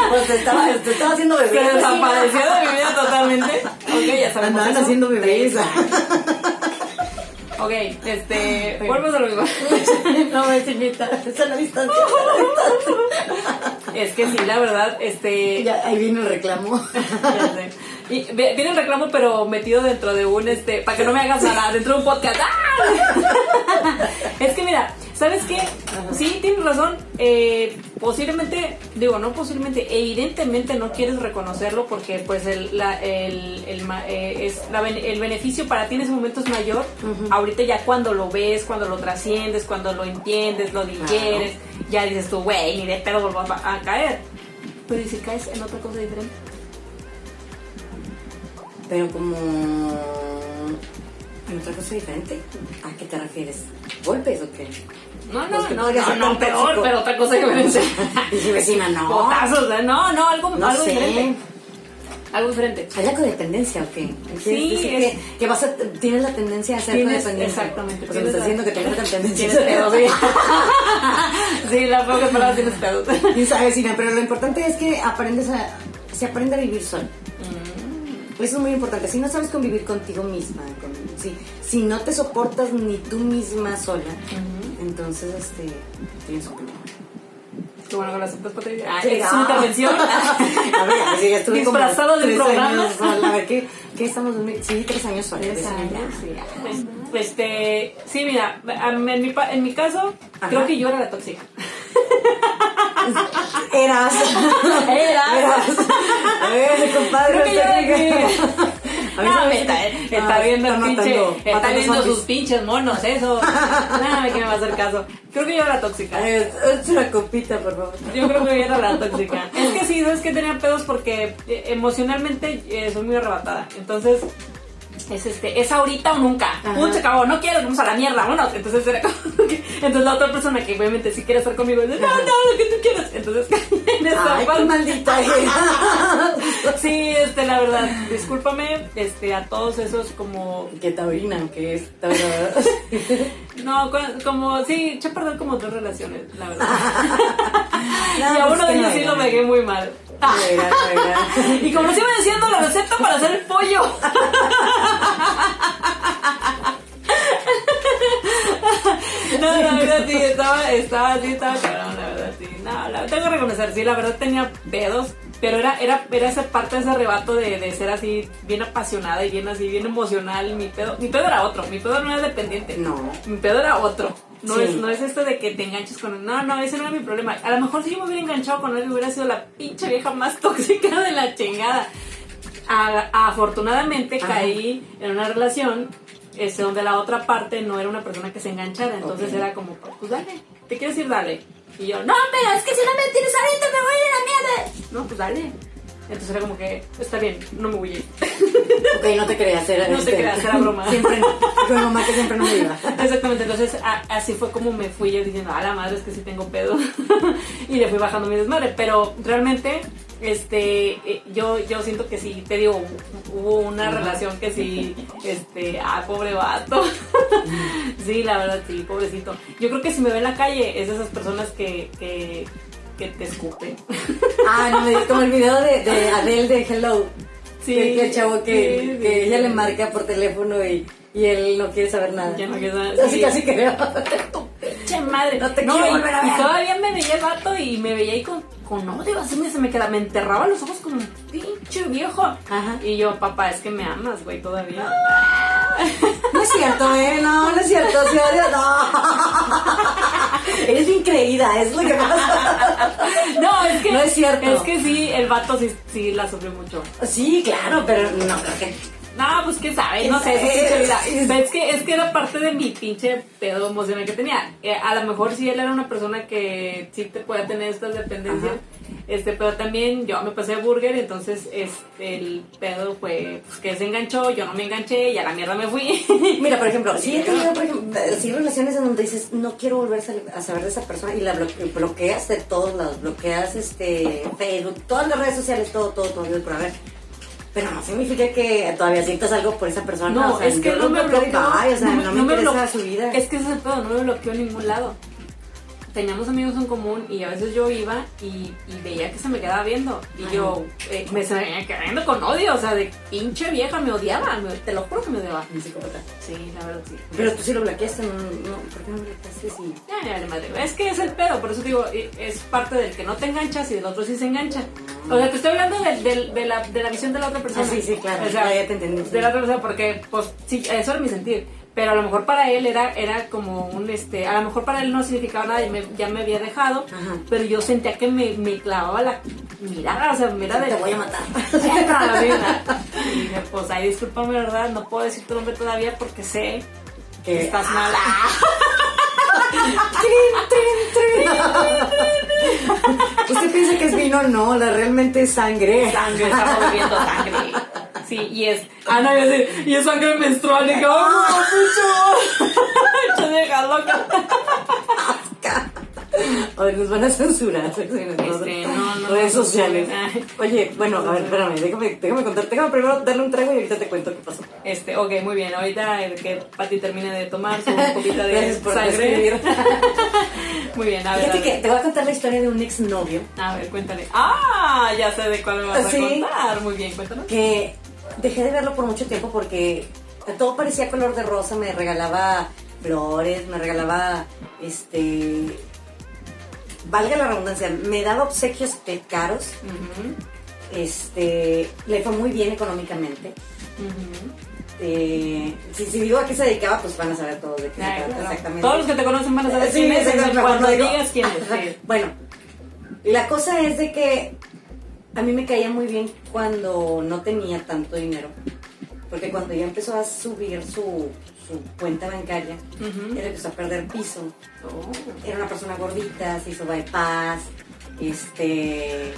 S2: Pues te estaba, te estaba haciendo bebé.
S1: Se desapareció de mi vida totalmente. Ok, ya sabemos.
S2: Andaban haciendo bebés.
S1: Ok, este. Volvemos a lo mismo. <laughs>
S2: no, me invita. Es a la distancia.
S1: Es que sí, la verdad, este...
S2: Ya, ahí viene el reclamo. <laughs>
S1: Y viene el reclamo, pero metido dentro de un, este, para que no me hagas nada, dentro de un podcast. ¡Ah! <laughs> es que mira, ¿sabes qué? Sí, tienes razón. Eh, posiblemente, digo, no posiblemente, evidentemente no quieres reconocerlo porque pues el, la, el, el, eh, es el beneficio para ti en ese momento es mayor. Ahorita ya cuando lo ves, cuando lo trasciendes, cuando lo entiendes, lo digieres, ya dices tú, güey, ni de pedo vuelvo a, a caer. Pero ¿y si caes en otra cosa diferente?
S2: Pero como en otra cosa diferente. ¿A qué te refieres? ¿Golpes o qué?
S1: No, no, no, no, no, peor, pero otra cosa diferente. <laughs>
S2: Dije, vecina, no.
S1: Potazos, no, no, algo, no algo sé. diferente. Algo diferente.
S2: ¿Hay la codependencia o qué?
S1: Sí,
S2: que, que, vas a, tienes la tendencia a ser codependiente.
S1: Exactamente.
S2: Sea, me estás diciendo que la tendencia.
S1: Tienes pedos, sí. <laughs> la pocas palabras tienes pedos.
S2: Y sabes, vecina, pero lo importante es que aprendes a, se aprende a vivir solo. Eso es muy importante. Si no sabes convivir contigo misma, si, si no te soportas ni tú misma sola, entonces este, tienes un problema.
S1: Qué bueno que lo aceptas, Patricia. Ah, es su intervención.
S2: a <laughs> ver, a ver, ya estuve
S1: Disfrazado del programa.
S2: a ver, ¿qué, ¿qué, estamos? Sí, tres años sola.
S1: Tres años, sí. Pues, este, sí, mira, en mi, en mi caso, creo que yo era la tóxica. <laughs>
S2: Eras.
S1: Eras.
S2: A ver, compadre.
S1: Creo que yo no, está, está viendo el pinche, está viendo sus pinches monos, eso. Nada, que me va a hacer caso. Creo que yo era tóxica.
S2: Es una copita, por favor.
S1: Yo creo que yo era la tóxica. Es que sí, es que tenía pedos porque eh, emocionalmente eh, soy muy arrebatada. Entonces, es este, es ahorita o nunca. Un se acabó, no quiero, vamos a la mierda, bueno, entonces era como <laughs> que, entonces la otra persona que obviamente si quiere estar conmigo dice, no, no, lo que tú quieras. Entonces <laughs>
S2: en esta Ay, maldita <laughs>
S1: Sí, este, la verdad, discúlpame, este, a todos esos como
S2: que taurinan, que es
S1: No, como, sí, eché a perder como dos relaciones, la verdad. <laughs> y a uno de ellos sí lo pegué muy mal. y como nos iba diciendo la receta para hacer el pollo. <laughs> no, la verdad sí, estaba, estaba así, estaba cabrón, la verdad sí. No, la, tengo que reconocer, sí, la verdad tenía pedos, pero era, era, era esa parte ese arrebato de, de, ser así, bien apasionada y bien así, bien emocional. Mi pedo, mi pedo era otro, mi pedo no era dependiente.
S2: No.
S1: Mi pedo era otro. No, es, no es esto de que te enganches con él. No, no, ese no era mi problema. A lo mejor si yo me hubiera enganchado con él, hubiera sido la pinche vieja más <laughs> tóxica de la chingada. afortunadamente caí en una relación este, donde la otra parte no era una persona que se enganchara. Entonces era como, pues dale, te quieres ir, dale. Y yo, no, pero es que si no me tienes ahorita me voy a ir a la mierda. No, pues dale. Entonces era como que, está bien, no me voy a ir.
S2: Ok, no te creas, <laughs> era
S1: No te este, creas, era broma.
S2: Siempre no. Fue mamá que siempre no me iba. <laughs>
S1: Exactamente, entonces así fue como me fui yo diciendo, a la madre es que sí tengo pedo. <laughs> y le fui bajando mi desmadre. Pero realmente, este, eh, yo, yo siento que sí, te digo, hubo una relación que sí, este, ah, pobre vato. sí, la verdad, sí, pobrecito. Yo creo que si me ve en la calle, es de esas personas que, que que te escupe. <laughs>
S2: Ah, no, como el video de, de Adele de Hello. Sí. Que, el chavo que, que ella le marca por teléfono y, y él no quiere saber nada.
S1: Ya no quiere
S2: saber <laughs> Así casi creo. <laughs>
S1: Che madre.
S2: No te quiero volver a ver.
S1: Y todavía me veía el vato y me veía ahí con, con odio. Así me, se me quedaba, me enterraba los ojos como un pinche viejo.
S2: Ajá.
S1: Y yo, papá, es que me amas, güey, todavía. <laughs>
S2: No es cierto, ¿eh? No, no es cierto. Sí, no. <laughs> Eres increída, es lo que pasa.
S1: No, es que.
S2: No es cierto.
S1: Es que sí, el vato sí, sí la sufrió mucho.
S2: Sí, claro, pero no creo que
S1: no, pues quién sabe, no sé, es, <laughs> es, que, es que era parte de mi pinche pedo emocional que tenía. Eh, a lo mejor sí él era una persona que sí te puede tener estas dependencias, este, pero también yo me pasé a burger, entonces este, el pedo fue pues, que se enganchó, yo no me enganché y a la mierda me fui. <laughs>
S2: Mira, por ejemplo, si <laughs> he tenido por ejemplo, si relaciones en donde dices, no quiero volver a saber de esa persona y la bloqueas de todos lados, bloqueas este Facebook, todas las redes sociales, todo, todo, todo, por haber pero no significa que todavía sientas algo por esa persona.
S1: No,
S2: o sea,
S1: es que no me bloqueó.
S2: o sea, no, me, interesa su vida.
S1: Es que ese pedo no me bloqueó en ningún lado. Teníamos amigos en común y a veces yo iba y, veía que se me quedaba viendo. Y yo eh, me se me venía quedando con odio, o sea, de pinche vieja, me odiaba, te lo juro que me odiaba.
S2: Mi psicópata.
S1: Sí, la verdad sí.
S2: Pero tú sí lo bloqueaste, ¿no? no ¿Por qué no bloqueaste? Sí.
S1: Ya, ya, madre. Es que es el pedo, por eso digo, es parte del que no te enganchas y del otro sí se engancha. O sea, te estoy hablando de, de, la, de la visión de la otra persona.
S2: Ah, sí, sí, claro. O sea, ya te entendí.
S1: De la otra persona, porque, pues, sí, eso era mi sentir pero a lo mejor para él era, era como un, este, a lo mejor para él no significaba nada y me, ya me había dejado, pero yo sentía que me, me, clavaba la mirada, o sea, mira
S2: de... Te voy a matar. <laughs>
S1: y dije, pues ahí discúlpame, ¿verdad? No puedo decir tu nombre todavía porque sé que estás mala. <laughs> <laughs>
S2: Usted piensa que es vino, no, la realmente es sangre.
S1: Sangre, estamos bebiendo sangre. Sí, y es. Ah, no, y es sangre menstrual. Y <laughs> que, ¡oh, mucho! ¡Mucho deja loca!
S2: A ver, nos van a censurar. Este, no, no, redes sociales. Oye, bueno, a ver, espérame, déjame, déjame contar. Déjame primero darle un trago y ahorita te cuento qué pasó.
S1: Este, ok, muy bien. Ahorita que Pati termine de tomar su <laughs> poquita de sangre. <laughs> muy bien, a ver.
S2: Fíjate que te voy a contar la historia de un exnovio.
S1: A ver, cuéntale. Ah, ya sé de cuál me vas a contar. Muy bien, cuéntanos.
S2: Que dejé de verlo por mucho tiempo porque todo parecía color de rosa, me regalaba flores, me regalaba, este, valga la redundancia, me daba obsequios caros, este, le fue muy bien económicamente. Eh, si, digo a qué se dedicaba, pues van a saber todo de qué
S1: exactamente. Todos los que te conocen van a saber sí, quién es, cuando digas quién es.
S2: Bueno, la cosa es de que a mí me caía muy bien cuando no tenía tanto dinero. Porque cuando ya empezó a subir su, cuenta bancaria, él empezó a perder piso. Oh. Era una persona gordita, se hizo bypass. Este. Eh,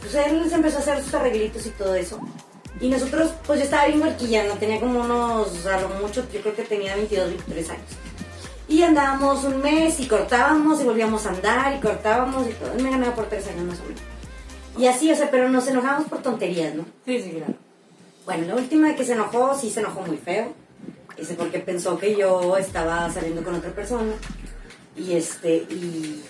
S2: pues él se empezó a hacer sus arreglitos y todo eso. Y nosotros, pues yo estaba bien no tenía como unos, a lo mucho, yo creo que tenía 22, 23 años. Y andábamos un mes y cortábamos y volvíamos a andar y cortábamos y todo. Él me ganaba por tres años más o menos. Y así, o sea, pero nos enojamos por tonterías, ¿no?
S1: Sí, sí, claro.
S2: Bueno, la última que se enojó, sí se enojó muy feo. Ese porque pensó que yo estaba saliendo con otra persona. Y este, y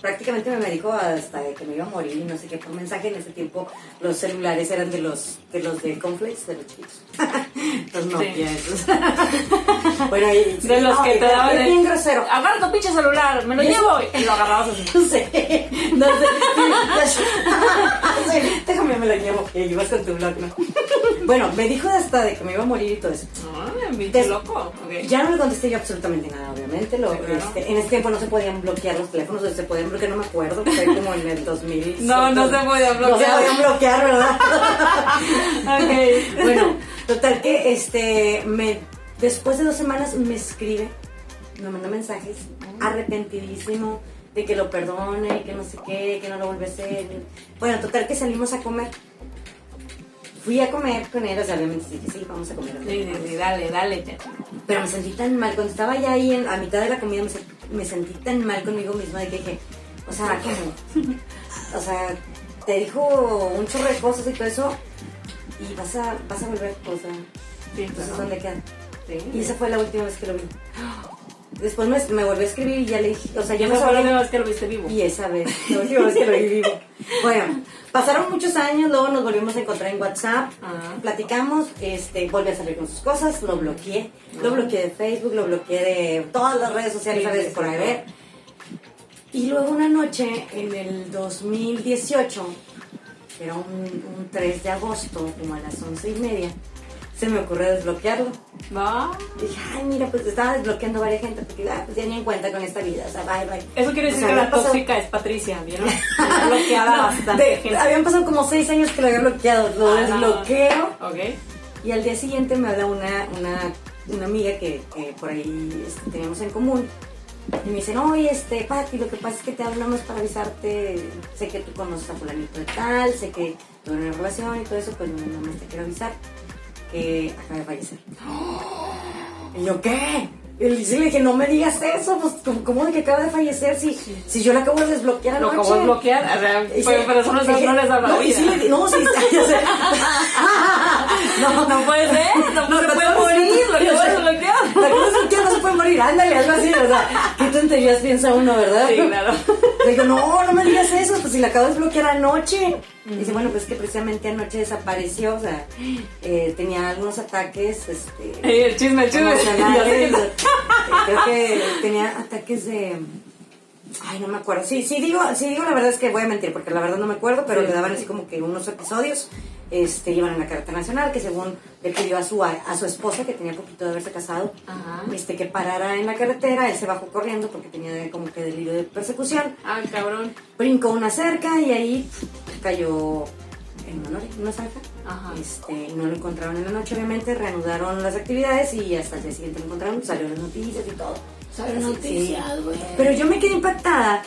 S2: prácticamente me dijo hasta que me iba a morir y no sé qué por mensaje. En ese tiempo los celulares eran de los de los de Conflex, de los chiquitos. <laughs> los Nokia esos. <laughs>
S1: bueno, y, de los que te daban
S2: bien grosero.
S1: Agarra tu pinche celular, me lo llevo y lo agarrabas así. <laughs>
S2: No sé, no sé. <laughs> déjame me lo llevo y llevas con tu blog, ¿no? bueno, me dijo hasta de que me iba a morir y todo eso.
S1: Ay, Des loco.
S2: Ya no le contesté yo absolutamente nada, obviamente. Lo, este, en ese tiempo no se podían bloquear los teléfonos, se podían bloquear, no me acuerdo, fue como en el 2000.
S1: No, no se podían bloquear.
S2: No se podían bloquear, ¿verdad?
S1: ok.
S2: Bueno, total que este, me, después de dos semanas me escribe, me manda mensajes, arrepentidísimo de que lo perdone, que no sé qué, que no lo vuelve a hacer. Bueno, total que salimos a comer. Fui a comer con él, o sea, obviamente dije, sí, vamos a comer.
S1: Sí, sí, dale, dale.
S2: Pero me sentí tan mal, cuando estaba ya ahí en, a mitad de la comida, me, sentí tan mal conmigo misma de que dije, o sea, ¿cómo? o sea, te dijo un chorro de cosas y todo eso, y vas a, vas a volver, o sea, sí, entonces, ¿dónde quedan? Sí. Y esa fue la última vez que lo vi. Después me, me volvió a escribir y ya le dije, o sea, ya me
S1: fue la última vez que lo viste vivo.
S2: Y esa vez, la última vez que lo vi vivo. <laughs> Bueno, pasaron muchos años, luego nos volvimos a encontrar en WhatsApp, ah. platicamos, este, volví a salir con sus cosas, lo bloqueé, lo bloqueé de Facebook, lo bloqueé de todas las redes sociales, sí, por ahí ver. Y luego una noche, en el 2018, era un, un 3 de agosto, como a las once y media, se me ocurrió desbloquearlo.
S1: ¿Va?
S2: Dije, ay, mira, pues estaba desbloqueando a varias gente porque ah, pues ya ni en cuenta con esta vida, o sea, bye, bye.
S1: Eso quiere decir que la tóxica es Patricia, ¿vieron? <laughs> bloqueada bastante.
S2: Habían pasado como seis años que lo había bloqueado, lo
S1: ah,
S2: desbloqueo.
S1: Ok.
S2: Y al día siguiente me habla una, una, una amiga que, que por ahí este, teníamos en común. Y me dicen, oye, este, Pati, lo que pasa es que te hablamos para avisarte, sé que tú conoces a fulanito de tal, sé que tuve una relación y todo eso, pues nada más te quiero avisar que acaba de fallecer. ¿Y yo qué? Y le dije, no me digas eso, pues, ¿cómo de que acaba de fallecer si, si yo la acabo de desbloquear
S1: Lo acabo de bloquear, o sea, pero, eso no, no les habla
S2: no,
S1: vida.
S2: Sí, no, sí, <laughs> <laughs>
S1: no, no puede ser, no, no se puede morir, lo acabo de bloquear.
S2: Bloquear, puede morir. ándale, algo así, o sea, qué tonterías piensa uno, ¿verdad?
S1: Sí, claro. <laughs>
S2: digo, no, no me digas eso, pues si la acabo de desbloquear anoche. Dice, bueno, pues que precisamente anoche desapareció, o sea, eh, tenía algunos ataques, este...
S1: el chisme, el chisme. <laughs>
S2: creo que tenía ataques de Ay, no me acuerdo. Sí, sí digo, sí digo la verdad es que voy a mentir, porque la verdad no me acuerdo, pero le daban así como que unos episodios, este, iban en la carretera nacional, que según le pidió a su a, su esposa, que tenía poquito de haberse casado, este, que parara en la carretera, él se bajó corriendo porque tenía como que delirio de persecución.
S1: Ah, cabrón.
S2: Brincó una cerca y ahí cayó en una, una zanja. Ajá. Este, no lo encontraron en la noche, obviamente, reanudaron las actividades y hasta el día siguiente lo encontraron, salieron las noticias y todo. Pero yo me quedé impactada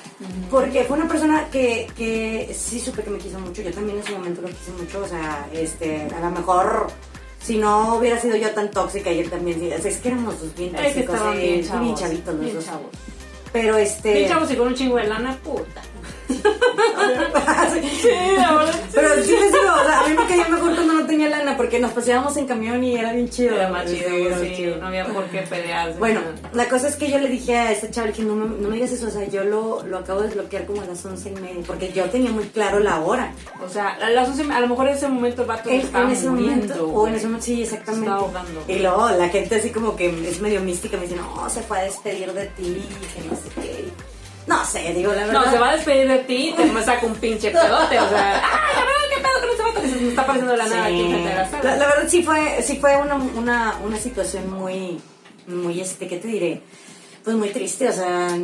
S2: porque fue una persona que, que sí supe que me quiso mucho. Yo también en ese momento lo quise mucho. O sea, este, a lo mejor si no hubiera sido yo tan tóxica y él también. Es que éramos dos bien tóxicos. Es que bien, bien chavitos los dos. Chavos. Pero este.
S1: Bien chavos y con un chingo de lana, puta.
S2: Sí, Pero sí digo, o sea, a mí me caía mejor cuando no tenía lana porque nos paseábamos en camión y era bien chido.
S1: Era más chido, sí, no había por qué pelear.
S2: Bueno, la cosa es que yo le dije a este chaval que no me, no me digas eso, o sea, yo lo, lo acabo de desbloquear como a las once y media porque yo tenía muy claro la hora.
S1: O sea, a las once, a lo mejor en ese momento el vato estaba
S2: en ese momento, o en ese momento, sí, exactamente. ahogando. Y luego la gente así como que es medio mística me dice, no, se fue a despedir de ti, que no sé qué. No sé, digo la verdad.
S1: No, se va a despedir de ti y te <laughs> saca un pinche pedote, o sea, <laughs> ¡ay, qué pedo con ese vato que se me está pasando de la nada aquí
S2: la, la, verdad sí fue, sí fue una, una, una situación muy, muy, este, ¿qué te diré? Pues muy triste, o sea,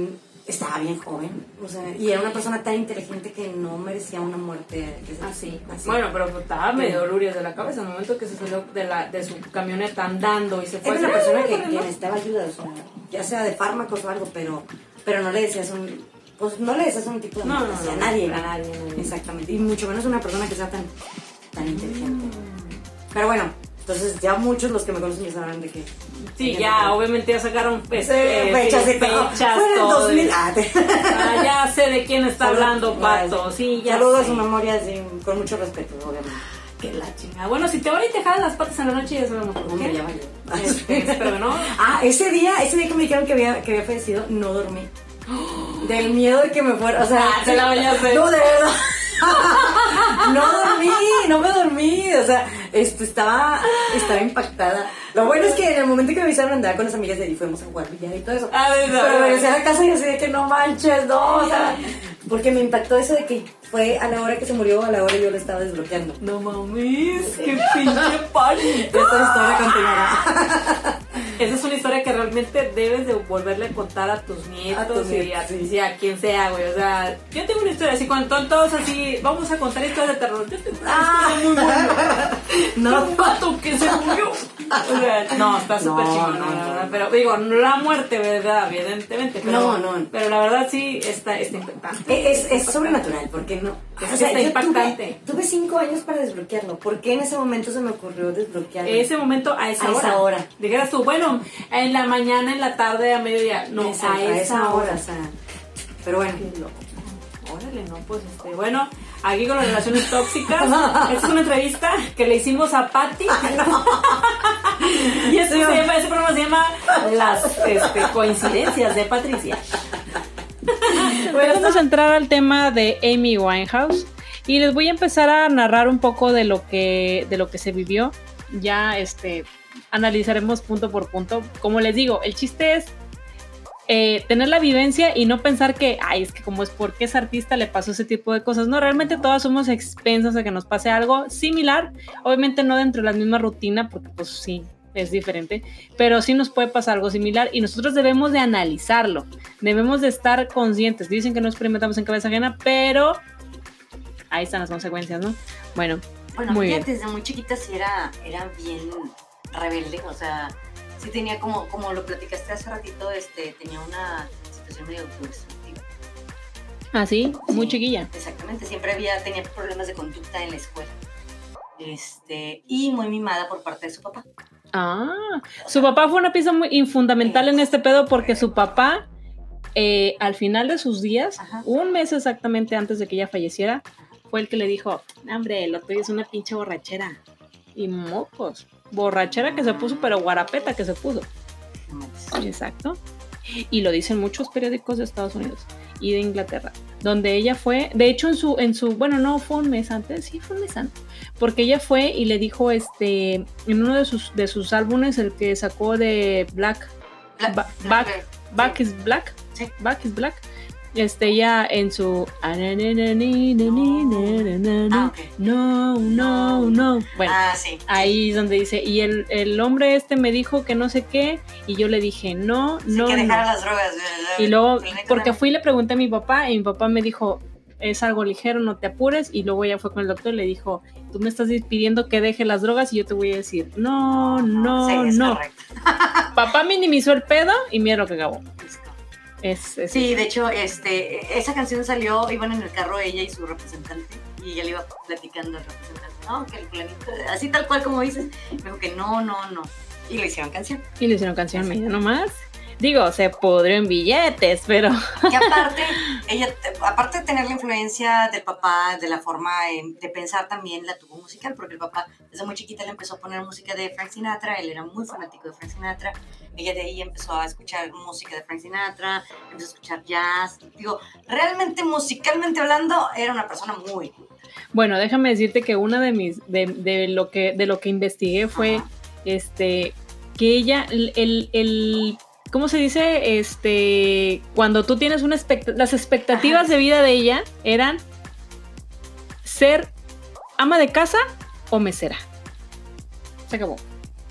S2: estaba bien joven, o sea, y era una persona tan inteligente que no merecía una muerte
S1: así. así. Bueno, pero estaba medio lurio de la cabeza en el momento que se salió de, la, de su camioneta andando y se fue.
S2: Era una persona que, que necesitaba ayuda, o sea, ya sea de fármacos o algo, pero pero no le decías un, pues no le decías un tipo de no, no, a nadie. A nadie, Exactamente. Y mucho menos una persona que sea tan, tan inteligente. Pero bueno, entonces ya muchos los que me conocen ya sabrán de que...
S1: Sí, ya, obviamente ya sacaron pues, eh, fechas, fechas, todo. 2000. Ah, ah, ya sé de quién está <laughs> hablando, Pato. Sí, ya
S2: Saludos a su memoria con mucho respeto, obviamente.
S1: Que la chingada. Bueno, si te ahora y te jalas las patas en la noche, ya sabemos por qué. Ya este, <laughs> pero no.
S2: Ah, ese día, ese día que me dijeron que había, que había fallecido, no dormí. <gasps> Del miedo de que me fuera. O sea,
S1: ah, se la bañaste.
S2: No, de verdad. <laughs> no dormí, no me dormí. O sea, esto estaba, estaba impactada. Lo bueno es que en el momento que me avisaron andaba con las amigas de ahí fuimos a jugar billar y todo eso.
S1: Ah,
S2: Pero regresé a la casa y así de que no manches, no. O sea, porque me impactó eso de que fue a la hora que se murió, a la hora yo lo estaba desbloqueando.
S1: No mames, qué pinche pánico.
S2: Esta historia continuará. <laughs>
S1: Esa es una historia que realmente debes de volverle a contar a tus nietos, y a, quien sea, güey. O sea, yo tengo una historia así, cuando todos así, vamos a contar historias de terror. Yo tengo una ah. historia muy buena. <laughs> No. Un pato que se murió. O sea, no, está súper no, no, no, Pero digo, no la muerte, ¿verdad? Evidentemente. Pero,
S2: no, no.
S1: Pero la verdad sí está, está impactante.
S2: Es, es sobrenatural, porque no.
S1: o sea, está impactante.
S2: Tuve, cinco años para desbloquearlo. ¿Por qué en ese momento se me ocurrió desbloquearlo? En
S1: ese momento, a esa hora. A esa hora. Dijeras tú, bueno, en la mañana, en la tarde, a mediodía. No, a, esa hora. O sea,
S2: pero bueno.
S1: Órale, no, pues este, bueno, aquí con las relaciones tóxicas. <laughs> Esta es una entrevista que le hicimos a Patty. <laughs> y este, se llama, ese programa se llama Las este, coincidencias de Patricia. <laughs> Bueno, vamos a entrar al tema de Amy Winehouse y les voy a empezar a narrar un poco de lo que de lo que se vivió. Ya este analizaremos punto por punto. Como les digo, el chiste es eh, tener la vivencia y no pensar que, ay, es que como es porque es artista le pasó ese tipo de cosas. No, realmente todas somos expensas a que nos pase algo similar. Obviamente no dentro de la misma rutina, porque pues sí, es diferente, pero sí nos puede pasar algo similar y nosotros debemos de analizarlo. Debemos de estar conscientes. Dicen que no experimentamos en cabeza ajena, pero ahí están las consecuencias, ¿no? Bueno,
S3: bueno muy bien. desde muy chiquita sí era, era bien rebelde, o sea, sí tenía como, como lo platicaste hace ratito, este, tenía una situación medio autodestructiva.
S1: ¿Ah, sí? Muy chiquilla.
S3: Exactamente, siempre había, tenía problemas de conducta en la escuela. Este, y muy mimada por parte de su papá.
S1: Ah, su papá fue una pieza muy fundamental en este pedo porque su papá, eh, al final de sus días, un mes exactamente antes de que ella falleciera, fue el que le dijo, hombre, lo tuyo es una pinche borrachera. Y mocos borrachera que se puso, pero guarapeta que se puso. Exacto. Y lo dicen muchos periódicos de Estados Unidos y de Inglaterra, donde ella fue, de hecho en su, en su, bueno, no fue un mes antes, sí fue un mes antes, porque ella fue y le dijo, este, en uno de sus, de sus álbumes, el que sacó de Black, Back, Back is Black, Back is Black, este, ella en su no, no, no. Bueno, ahí es donde dice, y el, el, hombre este me dijo que no sé qué, y yo le dije, no, no.
S2: Que dejara las drogas.
S1: Y luego, porque fui y le pregunté a mi papá, y mi papá me dijo, es algo ligero, no te apures, y luego ella fue con el doctor y le dijo, tú me estás pidiendo que deje las drogas, y yo te voy a decir, no, no, no. <laughs> papá minimizó el pedo, y mira lo que acabó
S2: sí, de hecho, este, esa canción salió, iban en el carro ella y su representante, y ella le iba platicando al representante, no, que el planito, así tal cual como dices, me dijo que no, no, no. Y le hicieron canción.
S1: Y le hicieron canción, mira nomás. Digo, se pudrió en billetes, pero.
S2: Y aparte, ella, aparte de tener la influencia del papá, de la forma de pensar también, la tuvo musical, porque el papá desde muy chiquita le empezó a poner música de Frank Sinatra, él era muy fanático de Frank Sinatra, ella de ahí empezó a escuchar música de Frank Sinatra, empezó a escuchar jazz. Digo, realmente musicalmente hablando, era una persona muy.
S1: Bueno, déjame decirte que una de mis, de, lo que, de lo que investigué fue, este, que ella, el, el ¿cómo se dice? Este, cuando tú tienes una expectativa, las expectativas de vida de ella eran ser ama de casa o mesera. Se acabó.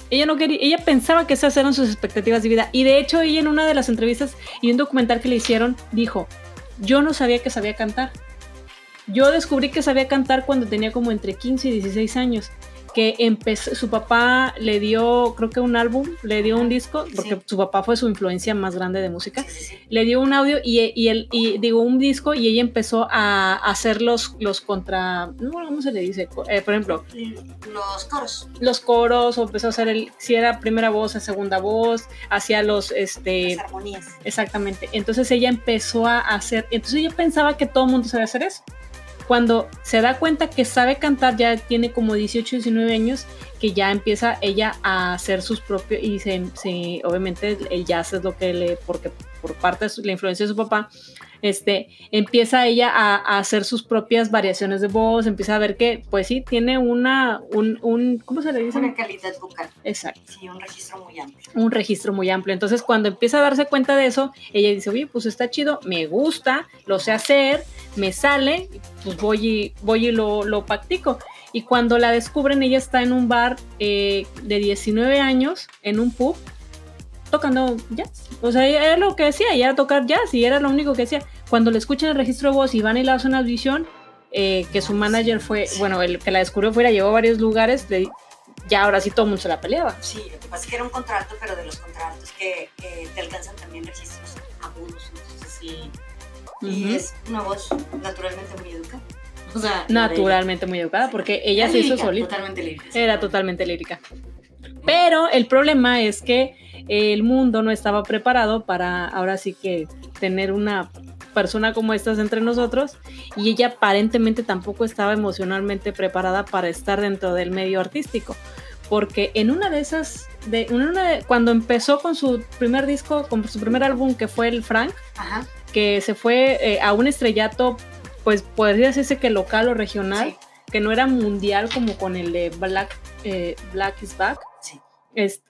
S1: Ella no quería, ella pensaba que esas eran sus expectativas de vida. Y de hecho, ella en una de las entrevistas y un documental que le hicieron, dijo: Yo no sabía que sabía cantar. Yo descubrí que sabía cantar cuando tenía como entre 15 y 16 años que empezó, su papá le dio, creo que un álbum, le dio un disco, porque su papá fue su influencia más grande de música, le dio un audio y, y, el, y digo un disco y ella empezó a hacer los, los contra, ¿cómo se le dice? Eh, por ejemplo,
S2: los coros.
S1: Los coros, o empezó a hacer el, si era primera voz, segunda voz, hacía los, este...
S2: Las armonías.
S1: Exactamente. Entonces ella empezó a hacer, entonces ella pensaba que todo el mundo sabía hacer eso cuando se da cuenta que sabe cantar, ya tiene como 18, 19 años, que ya empieza ella a hacer sus propios, y se, obviamente el jazz es lo que le, porque por parte de la influencia de su papá, este, empieza ella a, hacer sus propias variaciones de voz, empieza a ver que, pues sí, tiene una, un, un ¿cómo se le dice?
S2: Una calidad vocal.
S1: Exacto.
S2: Sí, un registro muy amplio.
S1: Un registro muy amplio. Entonces, cuando empieza a darse cuenta de eso, ella dice, oye, pues está chido, me gusta, lo sé hacer, me sale, pues voy y, voy y lo, lo practico. Y cuando la descubren, ella está en un bar eh, de 19 años, en un pub, tocando jazz. O sea, era lo que decía, era tocar jazz y era lo único que decía. Cuando le escuchan el registro de voz y van y la hacen una visión, eh, que su manager fue, bueno, el que la descubrió fuera, llegó a varios lugares, ya ahora sí todo el mundo se la peleaba.
S2: Sí, lo que pasa es que era un contrato, pero de los contratos que, te alcanzan también registros agudos, entonces sí. Y es una voz naturalmente muy educada. O sea,
S1: naturalmente muy educada, porque ella se hizo solita.
S2: Totalmente lírica.
S1: Era totalmente lírica. Pero el problema es que el mundo no estaba preparado para ahora sí que tener una persona como estas entre nosotros y ella aparentemente tampoco estaba emocionalmente preparada para estar dentro del medio artístico. Porque en una de esas de, una cuando empezó con su primer disco con su primer álbum que fue el Frank que se fue eh, a un estrellato pues podría decirse que local o regional que no era mundial como con el de Black eh, Black is Back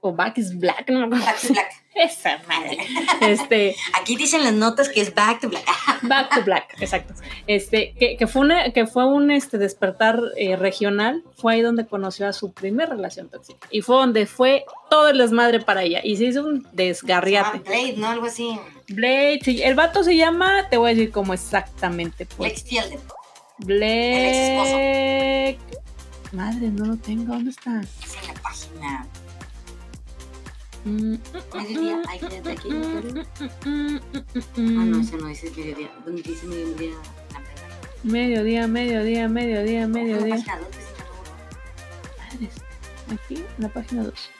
S1: o Back is Black, no
S2: Back to Black. <laughs>
S1: Esa madre. <laughs> Este,
S2: Aquí dicen las notas que es Back to Black. <laughs>
S1: back to Black, exacto. Este, que, que, fue, una, que fue un este, despertar eh, regional, fue ahí donde conoció a su primer relación tóxica. Y fue donde fue todo el desmadre para ella. Y se hizo un desgarriate.
S2: Blade, ¿no? Algo así.
S1: Blade, sí. El vato se llama, te voy a decir cómo exactamente.
S2: Pues. Blake Fielden.
S1: Blake. Madre, no lo tengo. ¿Dónde está?
S2: Es en la página. Mediodía, hay que de aquí. Ah, no, ese no dice mediodía. ¿Dónde dice mediodía?
S1: Mediodía, mediodía, mediodía, mediodía. Aquí, en la página 2.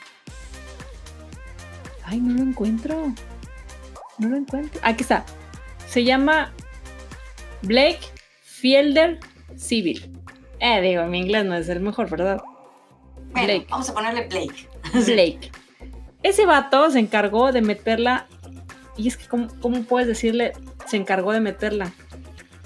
S1: Ay, no lo encuentro. No lo encuentro. Aquí está. Se llama Blake Fielder Civil. Eh, digo, mi inglés no es el mejor, ¿verdad?
S2: Blake. Vamos a ponerle Blake.
S1: Blake. Ese vato se encargó de meterla. Y es que, ¿cómo, cómo puedes decirle? Se encargó de meterla.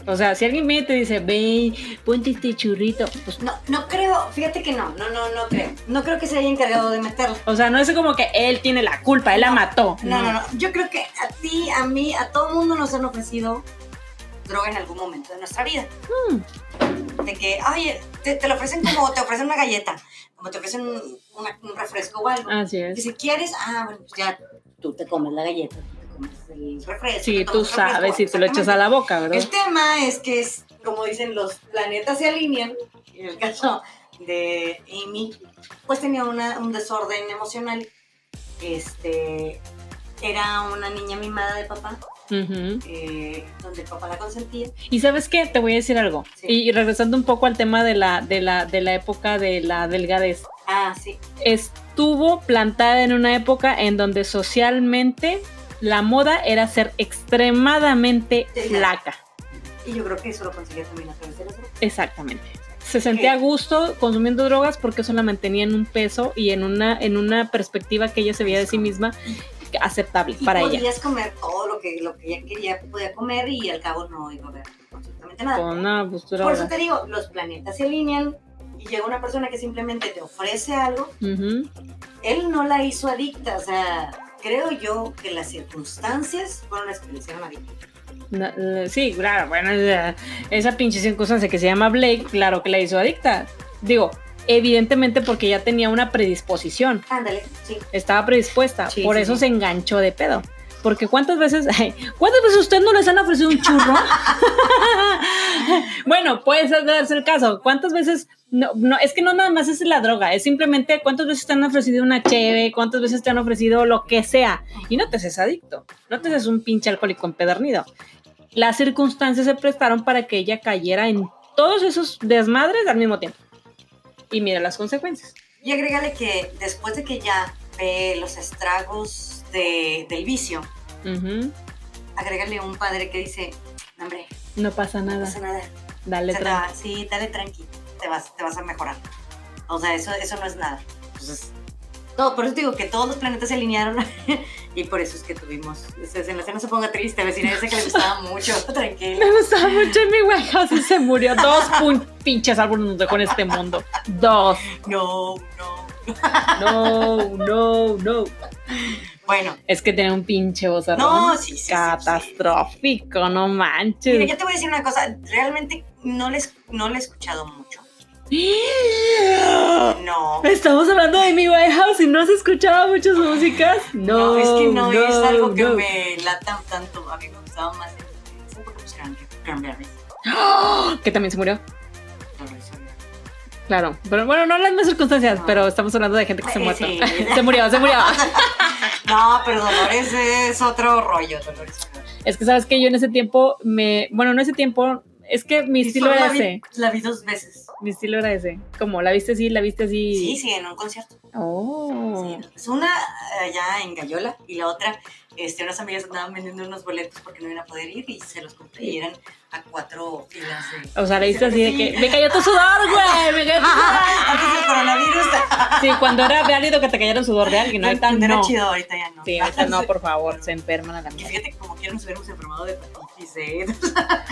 S1: O sea, si alguien me te dice, ve, ponte este churrito, pues
S2: no, no creo, fíjate que no, no, no, no creo. No creo que se haya encargado de meterla.
S1: O sea, no es como que él tiene la culpa, él la mató.
S2: No, no, no, Yo creo que a ti, a mí, a todo mundo nos han ofrecido droga en algún momento de nuestra vida. Hmm. De que, oye, te, lo ofrecen como te ofrecen una galleta, como te ofrecen un, refresco o algo.
S1: Así es.
S2: Y si quieres, ah, bueno, pues ya tú te comes la galleta el refresco.
S1: Sí, tú sabes si te lo echas a la boca, ¿verdad?
S2: El tema es que es, como dicen, los planetas se alinean. En el caso de Amy, pues tenía una, un desorden emocional. Este, era una niña mimada de papá. Eh, donde el papá la consentía.
S1: Y sabes qué, te voy a decir algo. Y, regresando un poco al tema de la, de la, de la época de la delgadez.
S2: Ah, sí.
S1: Estuvo plantada en una época en donde socialmente la moda era ser extremadamente flaca.
S2: Y yo creo que eso lo conseguía también a través de
S1: Exactamente. Se sentía a gusto consumiendo drogas porque eso la mantenía en un peso y en una, en una perspectiva que ella se veía de sí misma aceptable para ella.
S2: Podías comer todo lo que, lo que ella quería, podía comer y al cabo no iba a ver absolutamente nada. Por eso te digo, los planetas se alinean y llega una persona que simplemente te ofrece algo. Él no la hizo adicta, o sea, creo yo que las circunstancias fueron las que le hicieron adicta.
S1: sí, claro, bueno, esa pinche circunstancia que se llama Blake, claro que la hizo adicta. Digo, evidentemente porque ya tenía una predisposición.
S2: Ándale, sí.
S1: Estaba predispuesta, por eso se enganchó de pedo. Porque cuántas veces, <laughs> ¿cuántas veces usted no les han ofrecido un churro? <laughs> bueno, puede darse el caso. ¿Cuántas veces no, no, es que no nada más es la droga, es simplemente cuántas veces te han ofrecido una cheve, cuántas veces te han ofrecido lo que sea. Y no te haces adicto, no te haces un pinche alcohólico empedernido. Las circunstancias se prestaron para que ella cayera en todos esos desmadres al mismo tiempo. Y mira las consecuencias.
S2: Y agrégale que después de que ya ve los estragos del vicio, agrégale un padre que dice, hombre,
S1: no pasa nada.
S2: No pasa nada.
S1: Dale tranqui.
S2: Sí, dale tranqui te vas, te vas a mejorar. O sea, eso, eso no es nada. Entonces, todo, por eso digo que todos los planetas se alinearon <laughs> y por eso es que tuvimos. En la no se ponga triste, vecina, dice que le gustaba mucho, <laughs> tranquilo.
S1: Me gustaba mucho en mi White y se murió. Dos pinches árboles nos dejó en este mundo. Dos.
S2: No, no.
S1: No, no, no.
S2: Bueno.
S1: Es que tiene un pinche voz
S2: no, sí, sí,
S1: catastrófico, no manches.
S2: Mira, yo te voy a decir una cosa, realmente no les, no le he escuchado mucho. No.
S1: Estamos hablando de mi White House y no has escuchado muchas músicas. No,
S2: no es que no, es algo que me lata tanto. A mí me gustaba más. un poco
S1: Que también se murió. Claro, pero bueno, no las mismas circunstancias, pero estamos hablando de gente que se muerto. <laughs> se murió, se murió. <laughs>
S2: no, pero Dolores es otro rollo, Dolores.
S1: Es que sabes que yo en ese tiempo me, bueno, en ese tiempo es que mi estilo era ese.
S2: la vi dos veces.
S1: Mi estilo era ese. Como la viste así, la viste así.
S2: Sí, sí, en un concierto.
S1: Oh.
S2: es una allá en Gallola y la otra, este, unas amigas andaban vendiendo unos boletos porque no iban a poder ir y se los compré y eran a cuatro filas de.
S1: O sea, le viste así de que me cayó tu sudor, güey, me cayó tu sudor. <laughs>
S2: Antes del coronavirus. <laughs>
S1: sí, cuando era válido que te cayera el sudor de alguien, ahorita no.
S2: Era chido, ahorita ya no.
S1: Sí, ahorita no, <laughs> por favor, se enferman a la
S2: mierda. Fíjate como que nos hubiéramos enfermado de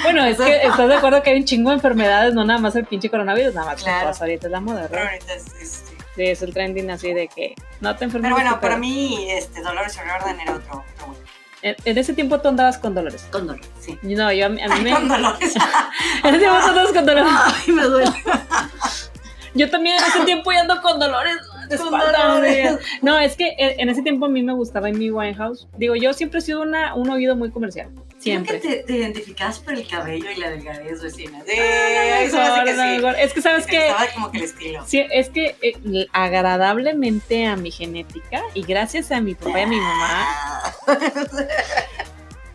S1: Bueno, es que <laughs> estás de acuerdo que hay un chingo de enfermedades, no nada más el pinche coronavirus, nada más. Claro. Pues ahorita es la moda,
S2: ¿verdad? ahorita es, es
S1: Sí, es el trending así de que no te enfermes.
S2: Pero bueno, para mí, este, Dolores O'Riordan era otro, otro
S1: en, ese tiempo tú andabas con Dolores.
S2: Con Dolores, sí.
S1: No, yo a mí, me.
S2: Con Dolores. <laughs>
S1: en ese tiempo tú andabas con Dolores.
S2: Ay, me duele.
S1: yo también en ese tiempo ya ando con Dolores. <laughs> No, es que en ese tiempo a mí me gustaba en mi Winehouse. Digo, yo siempre he sido una, un oído muy comercial. Siempre.
S2: te, te identificabas por el cabello y la delgadez vecina.
S1: es que sabes que.
S2: como que el estilo.
S1: Sí, es que eh, agradablemente a mi genética y gracias a mi papá y a mi mamá. <laughs>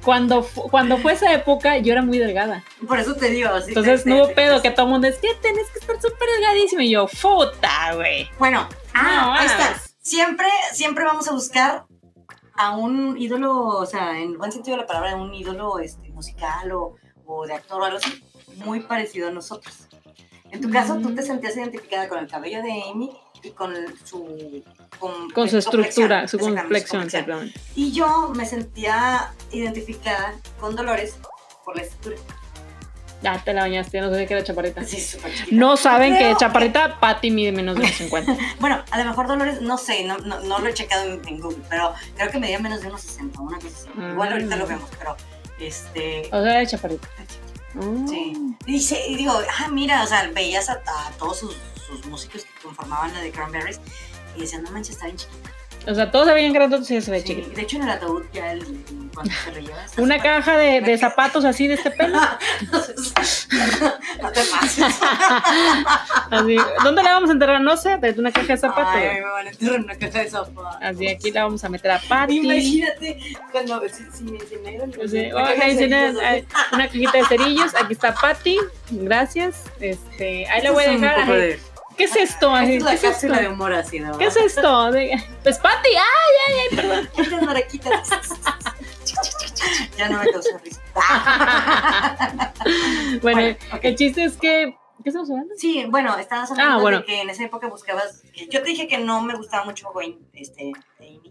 S1: cuando, cuando fue esa época, yo era muy delgada.
S2: Por eso te digo.
S1: Sí, Entonces no hubo pedo que todo el mundo es que tenés que estar súper delgadísimo. Y yo, puta, güey.
S2: Bueno, ah, ahí está. Siempre, siempre vamos a buscar a un ídolo, o sea, en buen sentido de la palabra, un ídolo este, musical o, o de actor o algo así, muy parecido a nosotros. En tu caso, tú te sentías identificada con el cabello de Amy y con su...
S1: Con, su estructura, su complexión,
S2: Y yo me sentía identificada con Dolores por la estructura.
S1: Ya te la bañaste, no sabía que era chaparrita. Sí, No saben que chaparrita, Patty mide menos de 50. <laughs>
S2: bueno, a lo mejor Dolores, no sé, no, no, no lo he checado en, Google, pero creo que medía menos de unos 60, una cosa así. Igual ahorita lo vemos, pero este.
S1: O sea, de chaparrita.
S2: Sí. Y, digo, ah, mira, o sea, veías a, todos sus, sus, músicos que conformaban la de Cranberries y decían, no manches, está bien chiquita.
S1: O sea, todos sabían grandotes y se ve sí,
S2: De hecho, en el ataúd ya el, cuando se lo llevas. <laughs>
S1: Una <laughs> caja de, de, zapatos así de este pelo. <laughs>
S2: no te pases.
S1: Así, ¿Dónde la vamos a enterrar? No sé, de una caja de zapatos.
S2: Ay, me van a enterrar en una caja de zapatos.
S1: Así, aquí la vamos a meter a Patty.
S2: Imagínate cuando si, si me enseñaron.
S1: Sí, una cajita de cerillos. Aquí está Patty. Gracias. Este, ahí la voy a dejar. ¿Qué es esto?
S2: Esta es la ¿Qué cápsula de humor así, ¿no?
S1: ¿Qué es esto? Pues Patty, ay, ay, ay, perdón. <laughs>
S2: Estas maraquitas. ya no me causó risa. <laughs>
S1: bueno, el chiste es que ¿Qué estamos hablando?
S2: Sí, bueno, estabas hablando ah, bueno. de que en esa época buscabas. Yo te dije que no me gustaba mucho este, Amy.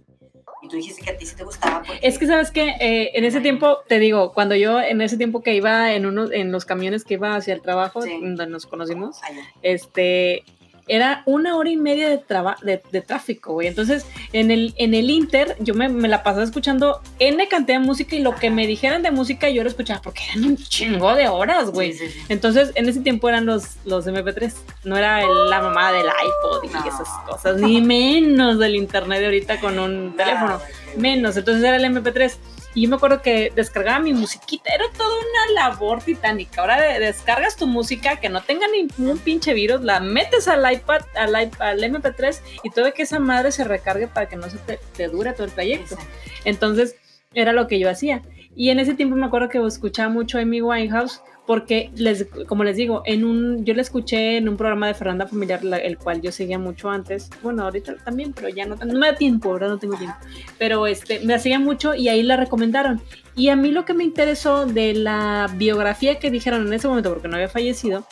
S2: Y tú dijiste que a ti sí te gustaba.
S1: Es que, ¿sabes que eh, en ese tiempo, te digo, cuando yo, en ese tiempo que iba en uno, en los camiones que iba hacia el trabajo, donde nos conocimos, este, era una hora y media de, de, de, tráfico, güey. Entonces, en el, en el Inter, yo me, me, la pasaba escuchando N cantidad de música y lo que me dijeran de música yo lo escuchaba porque eran un chingo de horas, güey. Entonces, en ese tiempo eran los, los MP3, no era la mamá del iPod y esas cosas, ni menos del internet de ahorita con un teléfono, menos. Entonces era el MP3. Y yo me acuerdo que descargaba mi musiquita, era toda una labor titánica. Ahora descargas tu música que no tenga ningún pinche virus, la metes al iPad, al, al MP3 y todo que esa madre se recargue para que no se te, dure todo el trayecto. Entonces, era lo que yo hacía. Y en ese tiempo me acuerdo que escuchaba mucho Amy Winehouse porque les, como les digo, en un, yo la escuché en un programa de Fernanda Familiar, el cual yo seguía mucho antes, bueno, ahorita también, pero ya no, no me da tiempo, ahora no tengo tiempo, pero este, me hacía mucho y ahí la recomendaron. Y a mí lo que me interesó de la biografía que dijeron en ese momento, porque no había fallecido,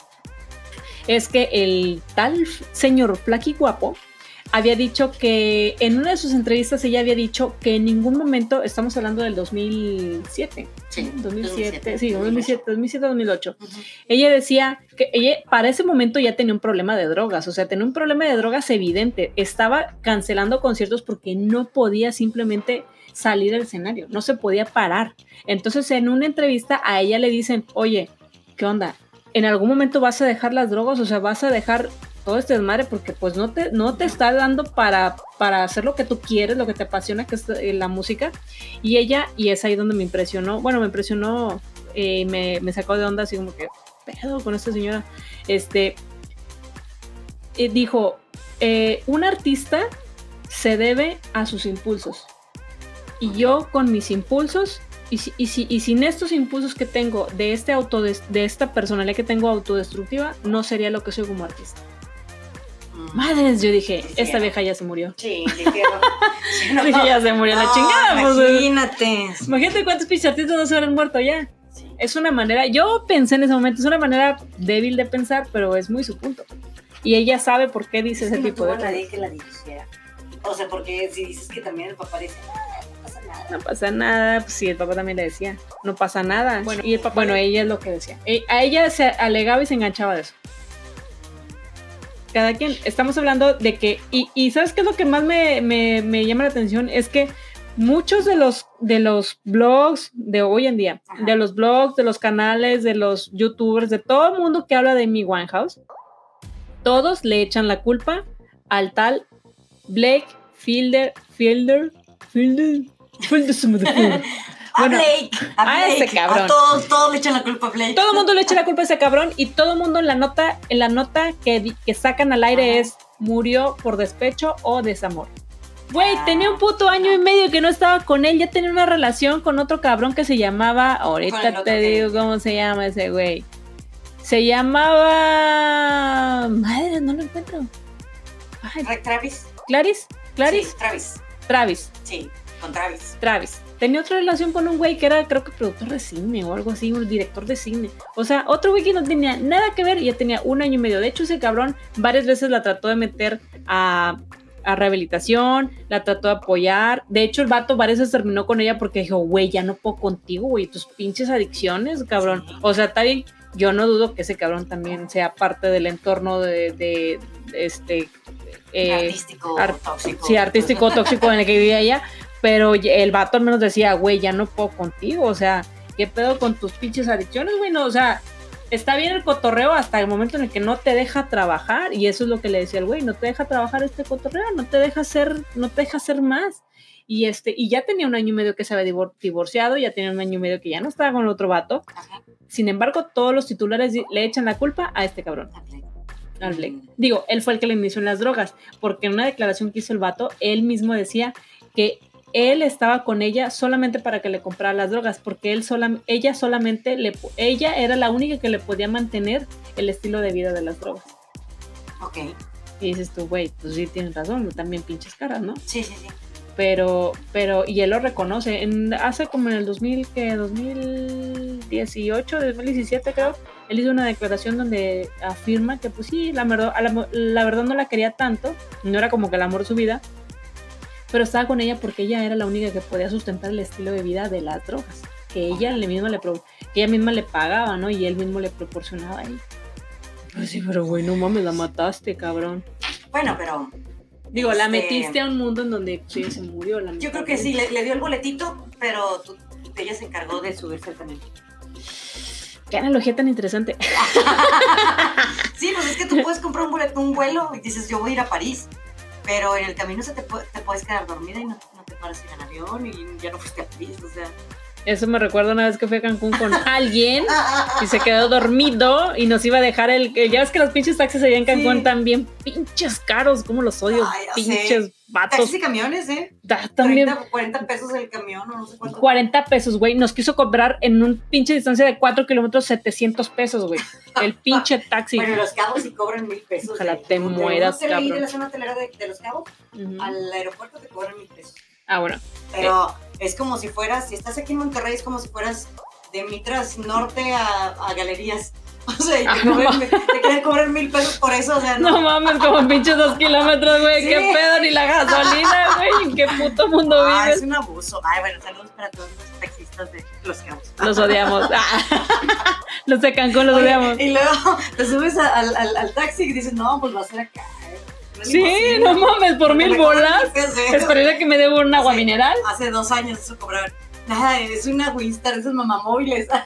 S1: es que el tal señor Flaky Guapo, había dicho que en una de sus entrevistas ella había dicho que en ningún momento, estamos hablando del 2007,
S2: sí,
S1: 2007, sí, 2007, 2007, 2008. Ella decía que ella para ese momento ya tenía un problema de drogas, o sea, tenía un problema de drogas evidente, estaba cancelando conciertos porque no podía simplemente salir del escenario, no se podía parar. Entonces, en una entrevista a ella le dicen, "Oye, ¿qué onda? ¿En algún momento vas a dejar las drogas? O sea, vas a dejar todo este desmadre porque pues no te, no te está dando para, para hacer lo que tú quieres, lo que te apasiona, que es eh, la música. Y ella, y es ahí donde me impresionó, bueno, me impresionó, eh, me, me, sacó de onda así como que, pedo con esta señora. Este, eh, dijo, un artista se debe a sus impulsos. Y yo con mis impulsos y, y, y, sin estos impulsos que tengo de este auto de, esta personalidad que tengo autodestructiva, no sería lo que soy como artista. Madres, yo dije, esta vieja ya se murió.
S2: Sí, <laughs> dije,
S1: ya se murió la chingada.
S2: Pues, imagínate.
S1: imagínate cuántos pinches no se habrán muerto ya. Es una manera, yo pensé en ese momento, es una manera débil de pensar, pero es muy su punto. Y ella sabe por qué dice ese tipo de
S2: cosas. nadie que la dirigiera. O sea, porque si dices que también el papá dice, no pasa nada.
S1: No pasa nada, pues sí, el papá también le decía, no pasa nada. Bueno, y el papá, bueno ella es lo que decía. E, a ella se alegaba y se enganchaba de eso cada quien. Estamos hablando de que, y, ¿sabes qué es lo que más me, llama la atención? Es que muchos de los, de los blogs de hoy en día, de los blogs, de los canales, de los youtubers, de todo el mundo que habla de mi Winehouse, todos le echan la culpa al tal Blake Fielder, Fielder, Fielder, Fielder, <laughs>
S2: a Blake, a, ese cabrón. A todos, todos le echan la culpa a Blake.
S1: Todo el mundo le echa la culpa a ese cabrón y todo el mundo en la nota, en la nota que, que sacan al aire es murió por despecho o desamor. Güey, ah. tenía un puto año y medio que no estaba con él, ya tenía una relación con otro cabrón que se llamaba, ahorita te digo cómo se llama ese güey. Se llamaba... Madre, no lo encuentro.
S2: Travis.
S1: ¿Claris? ¿Claris?
S2: Sí, Travis.
S1: Travis.
S2: Sí. Con Travis.
S1: Travis. Tenía otra relación con un güey que era, creo que productor de cine o algo así, un director de cine. O sea, otro güey que no tenía nada que ver y ya tenía un año y medio. De hecho, ese cabrón varias veces la trató de meter a, a rehabilitación, la trató de apoyar. De hecho, el vato varias veces terminó con ella porque dijo, güey, ya no puedo contigo, güey, tus pinches adicciones, cabrón. O sea, está bien. Yo no dudo que ese cabrón también sea parte del entorno de, de, este
S2: eh, artístico tóxico.
S1: Sí, artístico tóxico en el que vivía ella, pero el vato al menos decía, güey, ya no puedo contigo, o sea, ¿qué pedo con tus pinches adicciones, güey? No, o sea, está bien el cotorreo hasta el momento en el que no te deja trabajar, y eso es lo que le decía el güey, no te deja trabajar este cotorreo, no te deja hacer, no te deja hacer más. Y este, y ya tenía un año y medio que se había divorciado, ya tenía un año y medio que ya no estaba con el otro vato. Sin embargo, todos los titulares le echan la culpa a este cabrón. Al Blake. Digo, él fue el que le inició en las drogas, porque en una declaración que hizo el vato, él mismo decía que él estaba con ella solamente para que le comprara las drogas, porque él sola, ella solamente le, ella era la única que le podía mantener el estilo de vida de las drogas.
S2: Ok.
S1: Y dices tú, güey, pues sí tienes razón, también pinches caras, ¿no?
S2: Sí, sí, sí.
S1: Pero, pero, y él lo reconoce, en, hace como en el 2000, que 2018, 2017 creo, él hizo una declaración donde afirma que pues sí, la la, la verdad no la quería tanto, no era como que el amor de su vida, pero estaba con ella porque ella era la única que podía sustentar el estilo de vida de las drogas, que ella le misma le que ella misma le pagaba, ¿no? Y él mismo le proporcionaba ahí. Pues sí, pero güey, no mames, la mataste, cabrón.
S2: Bueno, pero
S1: Digo, la este, metiste a un mundo en donde sí, se murió. La
S2: yo creo que sí, le, dio el boletito, pero ella se encargó de subirse al camino.
S1: Qué analogía tan interesante. <laughs>
S2: sí, pues es que tú puedes comprar un boleto, un vuelo y dices, yo voy a ir a París pero en el camino se te, te puedes quedar dormida y no, te paras en avión y ya no fuiste a París, o sea.
S1: Eso me recuerda una vez que fui a Cancún con alguien y se quedó dormido y nos iba a dejar el. Ya ves que los pinches taxis allá en Cancún también pinches caros, como los odio, pinches vatos.
S2: Taxis y camiones, ¿eh? también. 40 pesos el camión o no sé cuánto.
S1: 40 pesos, güey. Nos quiso cobrar en un pinche distancia de 4 kilómetros 700 pesos, güey. El pinche <laughs> taxi.
S2: bueno, los cabos sí cobran mil pesos.
S1: Ojalá te mueras,
S2: cabrón. de la zona hotelera de, de los cabos al aeropuerto te cobran mil pesos.
S1: Ah, bueno.
S2: Pero es como si fueras, si estás aquí en Monterrey, es como si fueras de Mitras Norte a, a Galerías. <laughs> O sea, y te, ah, quieren cobrar mil pesos por eso, o sea,
S1: no. No mames, como pinches dos kilómetros, güey, qué pedo, ni la gasolina, <laughs> güey, en qué puto mundo ah,
S2: vives. es un abuso. Ay, bueno, saludos para todos los taxistas de Los Cabos.
S1: Los odiamos. <laughs> los de Cancún los odiamos.
S2: Y luego te subes al, al, al taxi y dices, no, pues va a ser acá
S1: sí, no mames, por mil bolas. Esperaría que me dé un agua mineral.
S2: Hace dos años eso cobraron. Nada, es una Winstar, esos mamamóviles. <laughs>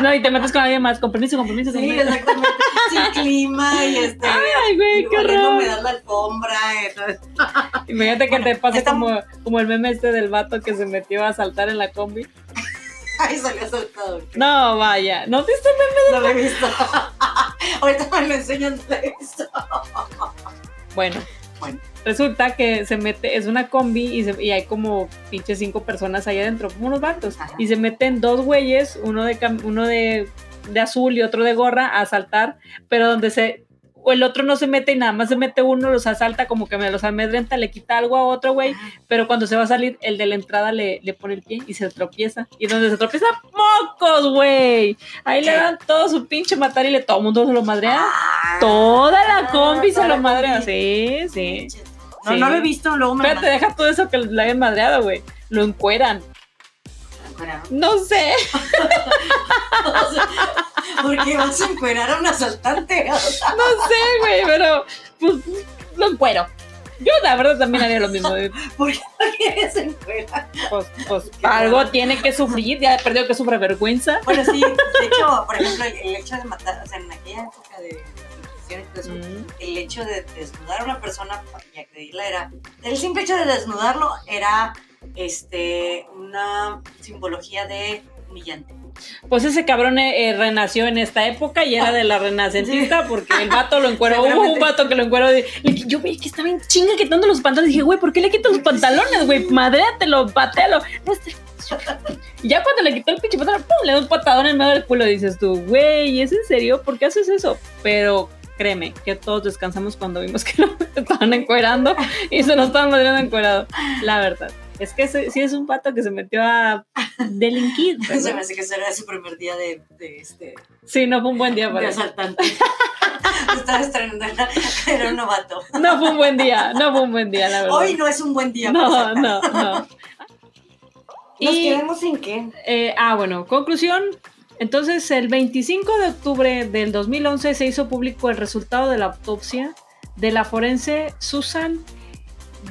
S1: No, y te metes con alguien más, con permiso, con permiso.
S2: Sí, exactamente. Sin <laughs> clima y este.
S1: Ay, güey, qué raro.
S2: me da la alfombra. <laughs>
S1: Imagínate que te pase como, como el meme este del vato que se metió a saltar en la combi.
S2: Ay, salió saltado.
S1: No, vaya. ¿No viste el meme
S2: de No lo he visto. Ahorita me lo enseñan, no lo he visto.
S1: Bueno, resulta que se mete, es una combi y, hay como pinche cinco personas ahí adentro, como unos vatos. Y se meten dos güeyes, uno de uno de, de, azul y otro de gorra, a asaltar, pero donde se o el otro no se mete y nada más se mete uno, los asalta, como que me los amedrenta, le quita algo a otro güey, pero cuando se va a salir, el de la entrada le, le pone el pie y se tropieza. Y donde se tropieza, ¡mocos, güey! Ahí le dan todo su pinche matar y le todo el mundo se lo madrea. Ah, Toda la combi se lo madrea. Sí, sí.
S2: No, no lo he visto, luego me
S1: Espérate, deja todo eso que le hayan madreado, güey. Lo encueran. No sé. <laughs>
S2: ¿Por qué vas a encuerar a un asaltante? <laughs>
S1: no sé, güey, pero pues lo encuero. Yo la verdad también haría lo mismo.
S2: ¿Por qué no quieres encuerar?
S1: Pues, pues algo tiene que sufrir, ya perdido que sufre vergüenza.
S2: Bueno, sí, de hecho, por ejemplo, el, hecho de matar, o sea, en aquella época de el hecho de desnudar a una persona y agredirla era, el simple hecho de desnudarlo era este, una simbología de humillante.
S1: Pues ese cabrón eh, eh, renació en esta época y era de la renacentista porque el vato lo encueró. Hubo un vato que lo encueró. yo vi que estaba en chinga quitando los pantalones. Dije, güey, ¿por qué le quito los pantalones, güey? Madréatelo, patealo. Y ya cuando le quitó el pinche pantalón, ¡pum! Le dio un patadón en medio del culo. Dices tú, güey, ¿es en serio? ¿Por qué haces eso? Pero créeme que todos descansamos cuando vimos que lo <laughs> estaban encuerando y se nos estaban madreando encuerado. La verdad. Es que sí es un pato que se metió a delinquir. <laughs>
S2: se me hace que será su primer día de, este.
S1: Sí, no fue un buen día
S2: para. De asaltante. <laughs> Estaba estrenando, era un novato.
S1: No fue un buen día, no fue un buen día, la verdad.
S2: Hoy no es un buen día.
S1: No, no, no. ¿Nos
S4: quedamos en qué?
S1: Eh, ah, bueno, conclusión. Entonces, el 25 de octubre del 2011 se hizo público el resultado de la autopsia de la forense Susan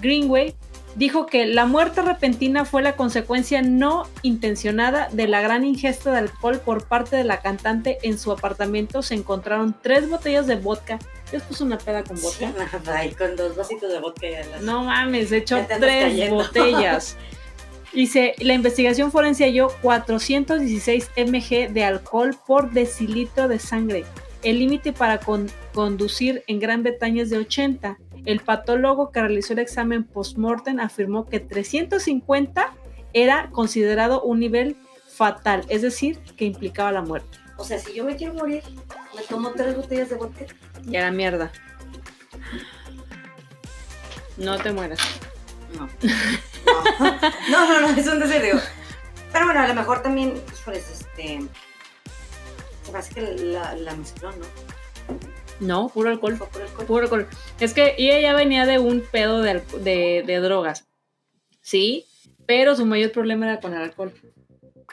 S1: Greenway, dijo que la muerte repentina fue la consecuencia no intencionada de la gran ingesta de alcohol por parte de la cantante. En su apartamento se encontraron tres botellas de vodka. Les puso una peda con vodka. <laughs>
S4: con dos vasitos de vodka.
S1: No mames, echó tres botellas. <laughs> Y la investigación forense halló 416 mg de alcohol por decilitro de sangre. El límite para conducir en Gran Bretaña es de 80. El patólogo que realizó el examen post-mortem afirmó que 350 era considerado un nivel fatal, es decir, que implicaba la muerte.
S4: O sea, si yo me quiero morir, me tomo tres botellas de vodka.
S1: Y a la mierda. No te mueras.
S4: No. No, no, no, es un deseo. Pero bueno, a lo mejor también, híjoles, este. Se me hace que la, la mezcló, ¿no?
S1: No, puro alcohol. Puro alcohol. Es que ella ya venía de un pedo de, drogas. Sí, pero su mayor problema era con el alcohol.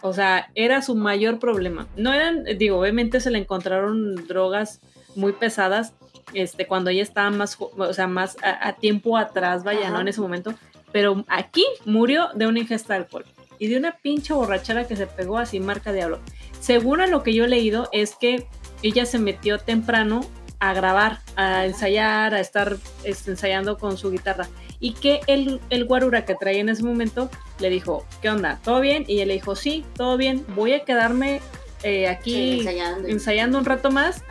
S1: O sea, era su mayor problema. No eran, digo, obviamente se le encontraron drogas muy pesadas, este, cuando ella estaba más, o sea, más a, tiempo atrás, vaya, ¿no? En ese momento. Pero aquí murió de una ingesta de alcohol y de una pinche borrachera que se pegó así, marca diablo. Según a lo que yo he leído, es que ella se metió temprano a grabar, a ensayar, a estar este, ensayando con su guitarra. Y que el, el guarura que traía en ese momento le dijo, ¿qué onda? ¿Todo bien? Y él le dijo, sí, todo bien, voy a quedarme eh, aquí ensayando. un rato más.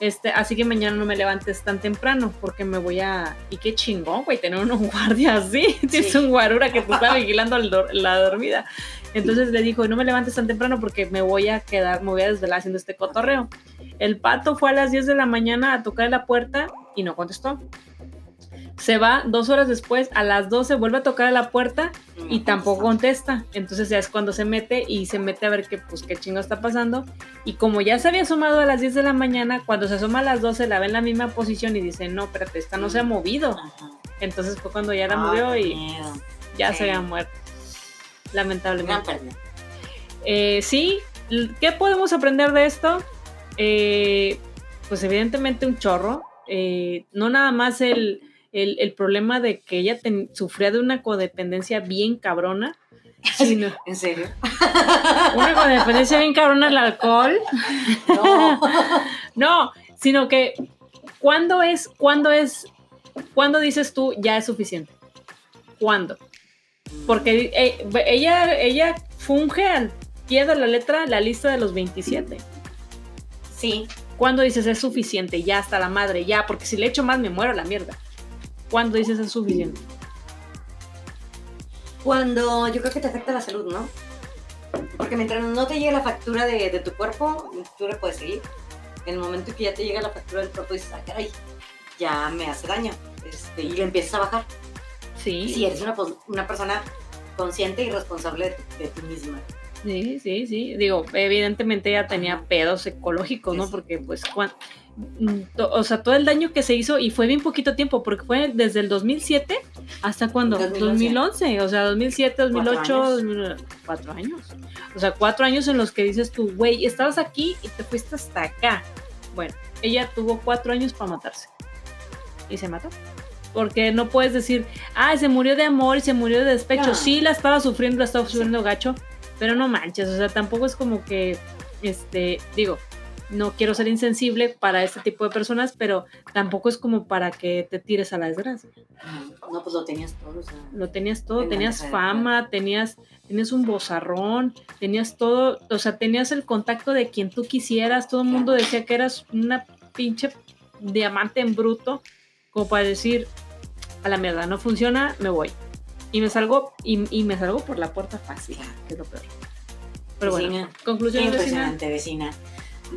S1: Este, así que mañana no me levantes tan temprano porque me voy a... Y qué chingón, güey, tener unos <laughs> guardias así. Tienes un guarura que te está <laughs> vigilando la dormida. Entonces le dijo, no me levantes tan temprano porque me voy a quedar, me voy a desvelar haciendo este cotorreo. El pato fue a las 10 de la mañana a tocar la puerta y no contestó. Se va dos horas después, a las 12 vuelve a tocar a la puerta y tampoco contesta. Entonces ya es cuando se mete y se mete a ver qué, pues, qué chingo está pasando. Y como ya se había asomado a las 10 de la mañana, cuando se asoma a las 12 la ve en la misma posición y dice, no, espérate, esta no se ha movido. Entonces fue cuando ya la movió y ya se había muerto lamentablemente. Eh, sí, ¿qué podemos aprender de esto? Eh, pues evidentemente un chorro. Eh, no nada más el, problema de que ella sufría de una codependencia bien cabrona. <laughs>
S4: Sino, ¿En serio? <laughs>
S1: Una codependencia bien cabrona al alcohol. <laughs> No. no, sino que ¿cuándo es, cuándo es, cuándo dices tú ya es suficiente? ¿Cuándo? Porque eh, ella, ella funge al pie de la letra la lista de los 27.
S4: Sí.
S1: Cuando dices es suficiente, ya hasta la madre, ya, porque si le echo más me muero la mierda. ¿Cuándo dices es suficiente?
S4: Cuando yo creo que te afecta la salud, ¿no? Porque mientras no te llegue la factura de, tu cuerpo, tú le puedes seguir. En el momento que ya te llega la factura del cuerpo, dices, ah, caray, ya me hace daño. Este, y le empiezas a bajar.
S1: Sí.
S4: Si eres una, una persona consciente y responsable de, ti misma.
S1: Sí, sí, sí. Digo, evidentemente ella tenía pedos ecológicos, ¿no? Porque pues mm, o sea, todo el daño que se hizo y fue bien poquito tiempo, porque fue desde el 2007 hasta cuando 2011, o sea, 2007, 2008, cuatro años. O sea, cuatro años en los que dices tú, güey, estabas aquí y te fuiste hasta acá. Bueno, ella tuvo cuatro años para matarse y se mató porque no puedes decir, ah, se murió de amor y se murió de despecho. Sí, la estaba sufriendo, la estaba sufriendo gacho, pero no manches, o sea, tampoco es como que, este, digo, no quiero ser insensible para este tipo de personas, pero tampoco es como para que te tires a la desgracia.
S4: No, pues lo tenías todo, o sea,
S1: Lo tenías todo, tenías fama, tenías, tenías un bozarrón, tenías todo, o sea, tenías el contacto de quien tú quisieras, todo el mundo decía que eras una pinche diamante en bruto, como para decir, a la mierda, no funciona, me voy. Y me salgo, y, me salgo por la puerta fácil, que es lo peor. Pero bueno, conclusión
S4: Impresionante, vecina.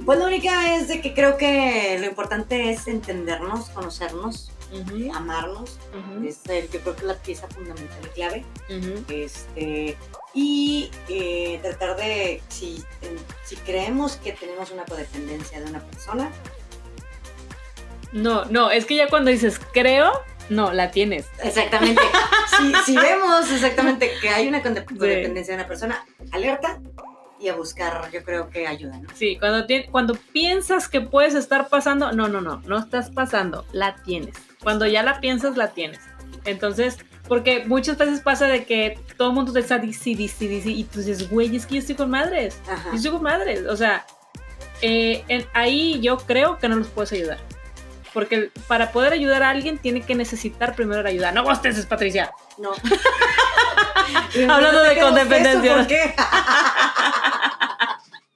S4: Pues la única es de que creo que lo importante es entendernos, conocernos,
S2: amarnos. Es yo creo que la pieza fundamental y clave. este, y eh, tratar de, si, si creemos que tenemos una codependencia de una persona.
S1: No, no, es que ya cuando dices creo, no, la tienes.
S2: Exactamente. <laughs> si, vemos exactamente que hay una codependencia de una persona, alerta y a buscar, yo creo que ayuda, ¿no?
S1: Sí, cuando, cuando piensas que puedes estar pasando, no, no, no, no estás pasando, la tienes. Cuando ya la piensas, la tienes. Entonces, porque muchas veces pasa de que todo el mundo te está dici, dici, dici, y tú dices, güey, es que yo estoy con madres. Yo estoy con madres. O sea, eh, ahí yo creo que no los puedes ayudar. Porque para poder ayudar a alguien tiene que necesitar primero la ayuda. No es Patricia.
S2: No. <laughs>
S1: Hablando de codependencia. ¿Por qué?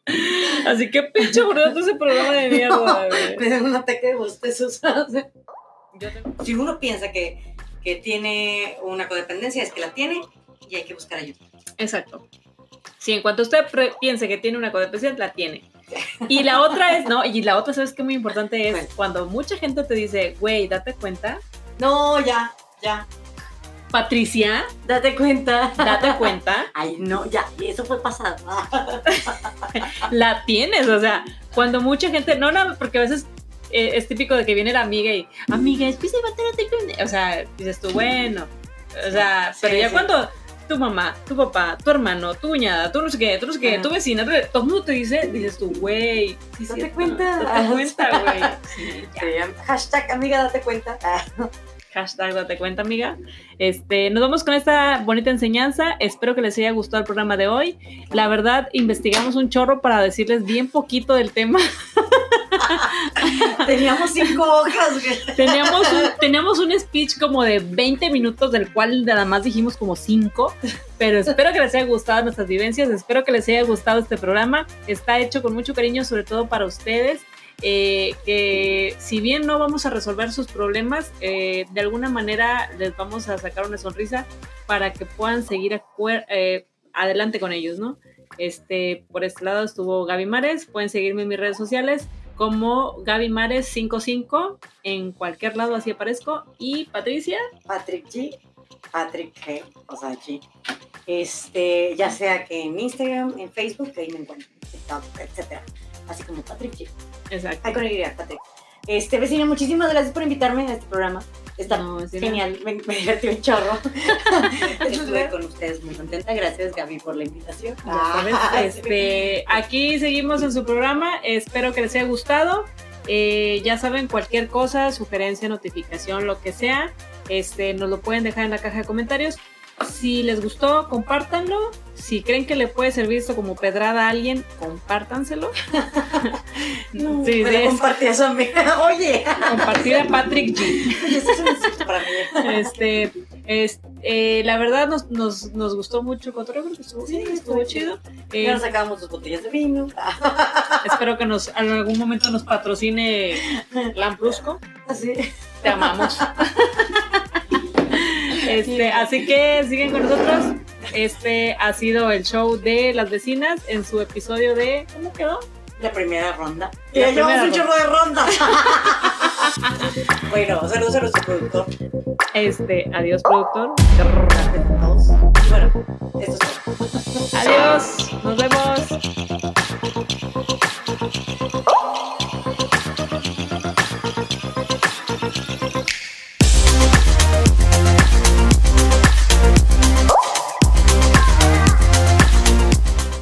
S1: <laughs> Así que pinche bruto ese programa de mierda.
S2: me da un ataque de bostezos. si uno piensa que, que tiene una codependencia, es que la tiene y hay que buscar ayuda.
S1: Exacto. Si en cuanto usted piense que tiene una codependencia, la tiene. Y la otra es, no, y la otra, ¿sabes qué muy importante es? Cuando mucha gente te dice, güey, date cuenta.
S2: No, ya, ya.
S1: Patricia,
S2: date cuenta.
S1: Date cuenta. <laughs>
S2: Ay, no, ya, y eso fue pasado. <laughs>
S1: la tienes, o sea, cuando mucha gente, no, no, porque a veces eh, es típico de que viene la amiga y, amiga, es que se va a O sea, dices tú, bueno, o sea, pero ya cuando tu mamá, tu papá, tu hermano, tu cuñada, tú no sé qué, tú no sé qué, tu vecina, todo el mundo te dice, dices tú, güey,
S2: sí, date cuenta.
S1: Date cuenta, <laughs> güey.
S2: hashtag amiga, date cuenta.
S1: Hashtag date cuenta, amiga. Este, nos vamos con esta bonita enseñanza. Espero que les haya gustado el programa de hoy. La verdad, investigamos un chorro para decirles bien poquito del tema. <laughs>
S2: teníamos cinco hojas.
S1: teníamos, un, teníamos un speech como de 20 minutos, del cual nada más dijimos como cinco. Pero espero que les haya gustado nuestras vivencias. Espero que les haya gustado este programa. Está hecho con mucho cariño, sobre todo para ustedes. Eh, que si bien no vamos a resolver sus problemas, eh, de alguna manera les vamos a sacar una sonrisa para que puedan seguir eh, adelante con ellos, ¿no? Este, por este lado estuvo Gaby Mares, pueden seguirme en mis redes sociales como Gaby Mares 55 en cualquier lado así aparezco y Patricia.
S2: Patrick G Patrick G o sea G. Este ya sea que en Instagram en Facebook que ahí me encuentro etcétera. Así como Patrick G
S1: Exacto.
S2: Ay, con el Patrick. Este, vecina, muchísimas gracias por invitarme a este programa. Está genial, me, me divertí un chorro. <laughs> Estuve con ustedes muy contenta. Gracias, Gaby, por la invitación.
S1: Ah, este, aquí seguimos en su programa. Espero que les haya gustado. Eh, ya saben, cualquier cosa, sugerencia, notificación, lo que sea, este, nos lo pueden dejar en la caja de comentarios. Si les gustó, compártanlo. Si creen que le puede servir esto como pedrada a alguien, compártanselo. <laughs>
S2: no, sí, compartir eso a mí. <laughs> Oye.
S1: Compartir a Patrick G. <laughs>
S2: Esto es un para mí.
S1: Este, eh, la verdad nos, nos, nos, gustó mucho que estuvo, sí, estuvo chido.
S2: Eh, ya nos sacamos dos botellas de vino.
S1: espero que nos en algún momento nos patrocine Lambrusco.
S2: Así.
S1: Te amamos. Este, así que siguen con nosotros. Este ha sido el show de las vecinas en su episodio de. ¿Cómo quedó?
S2: La primera ronda. Ya llevamos un chorro de ronda. <laughs> bueno, saludos a nuestro productor.
S1: Este, adiós, productor.
S2: Bueno, esto es todo.
S1: Adiós, nos vemos.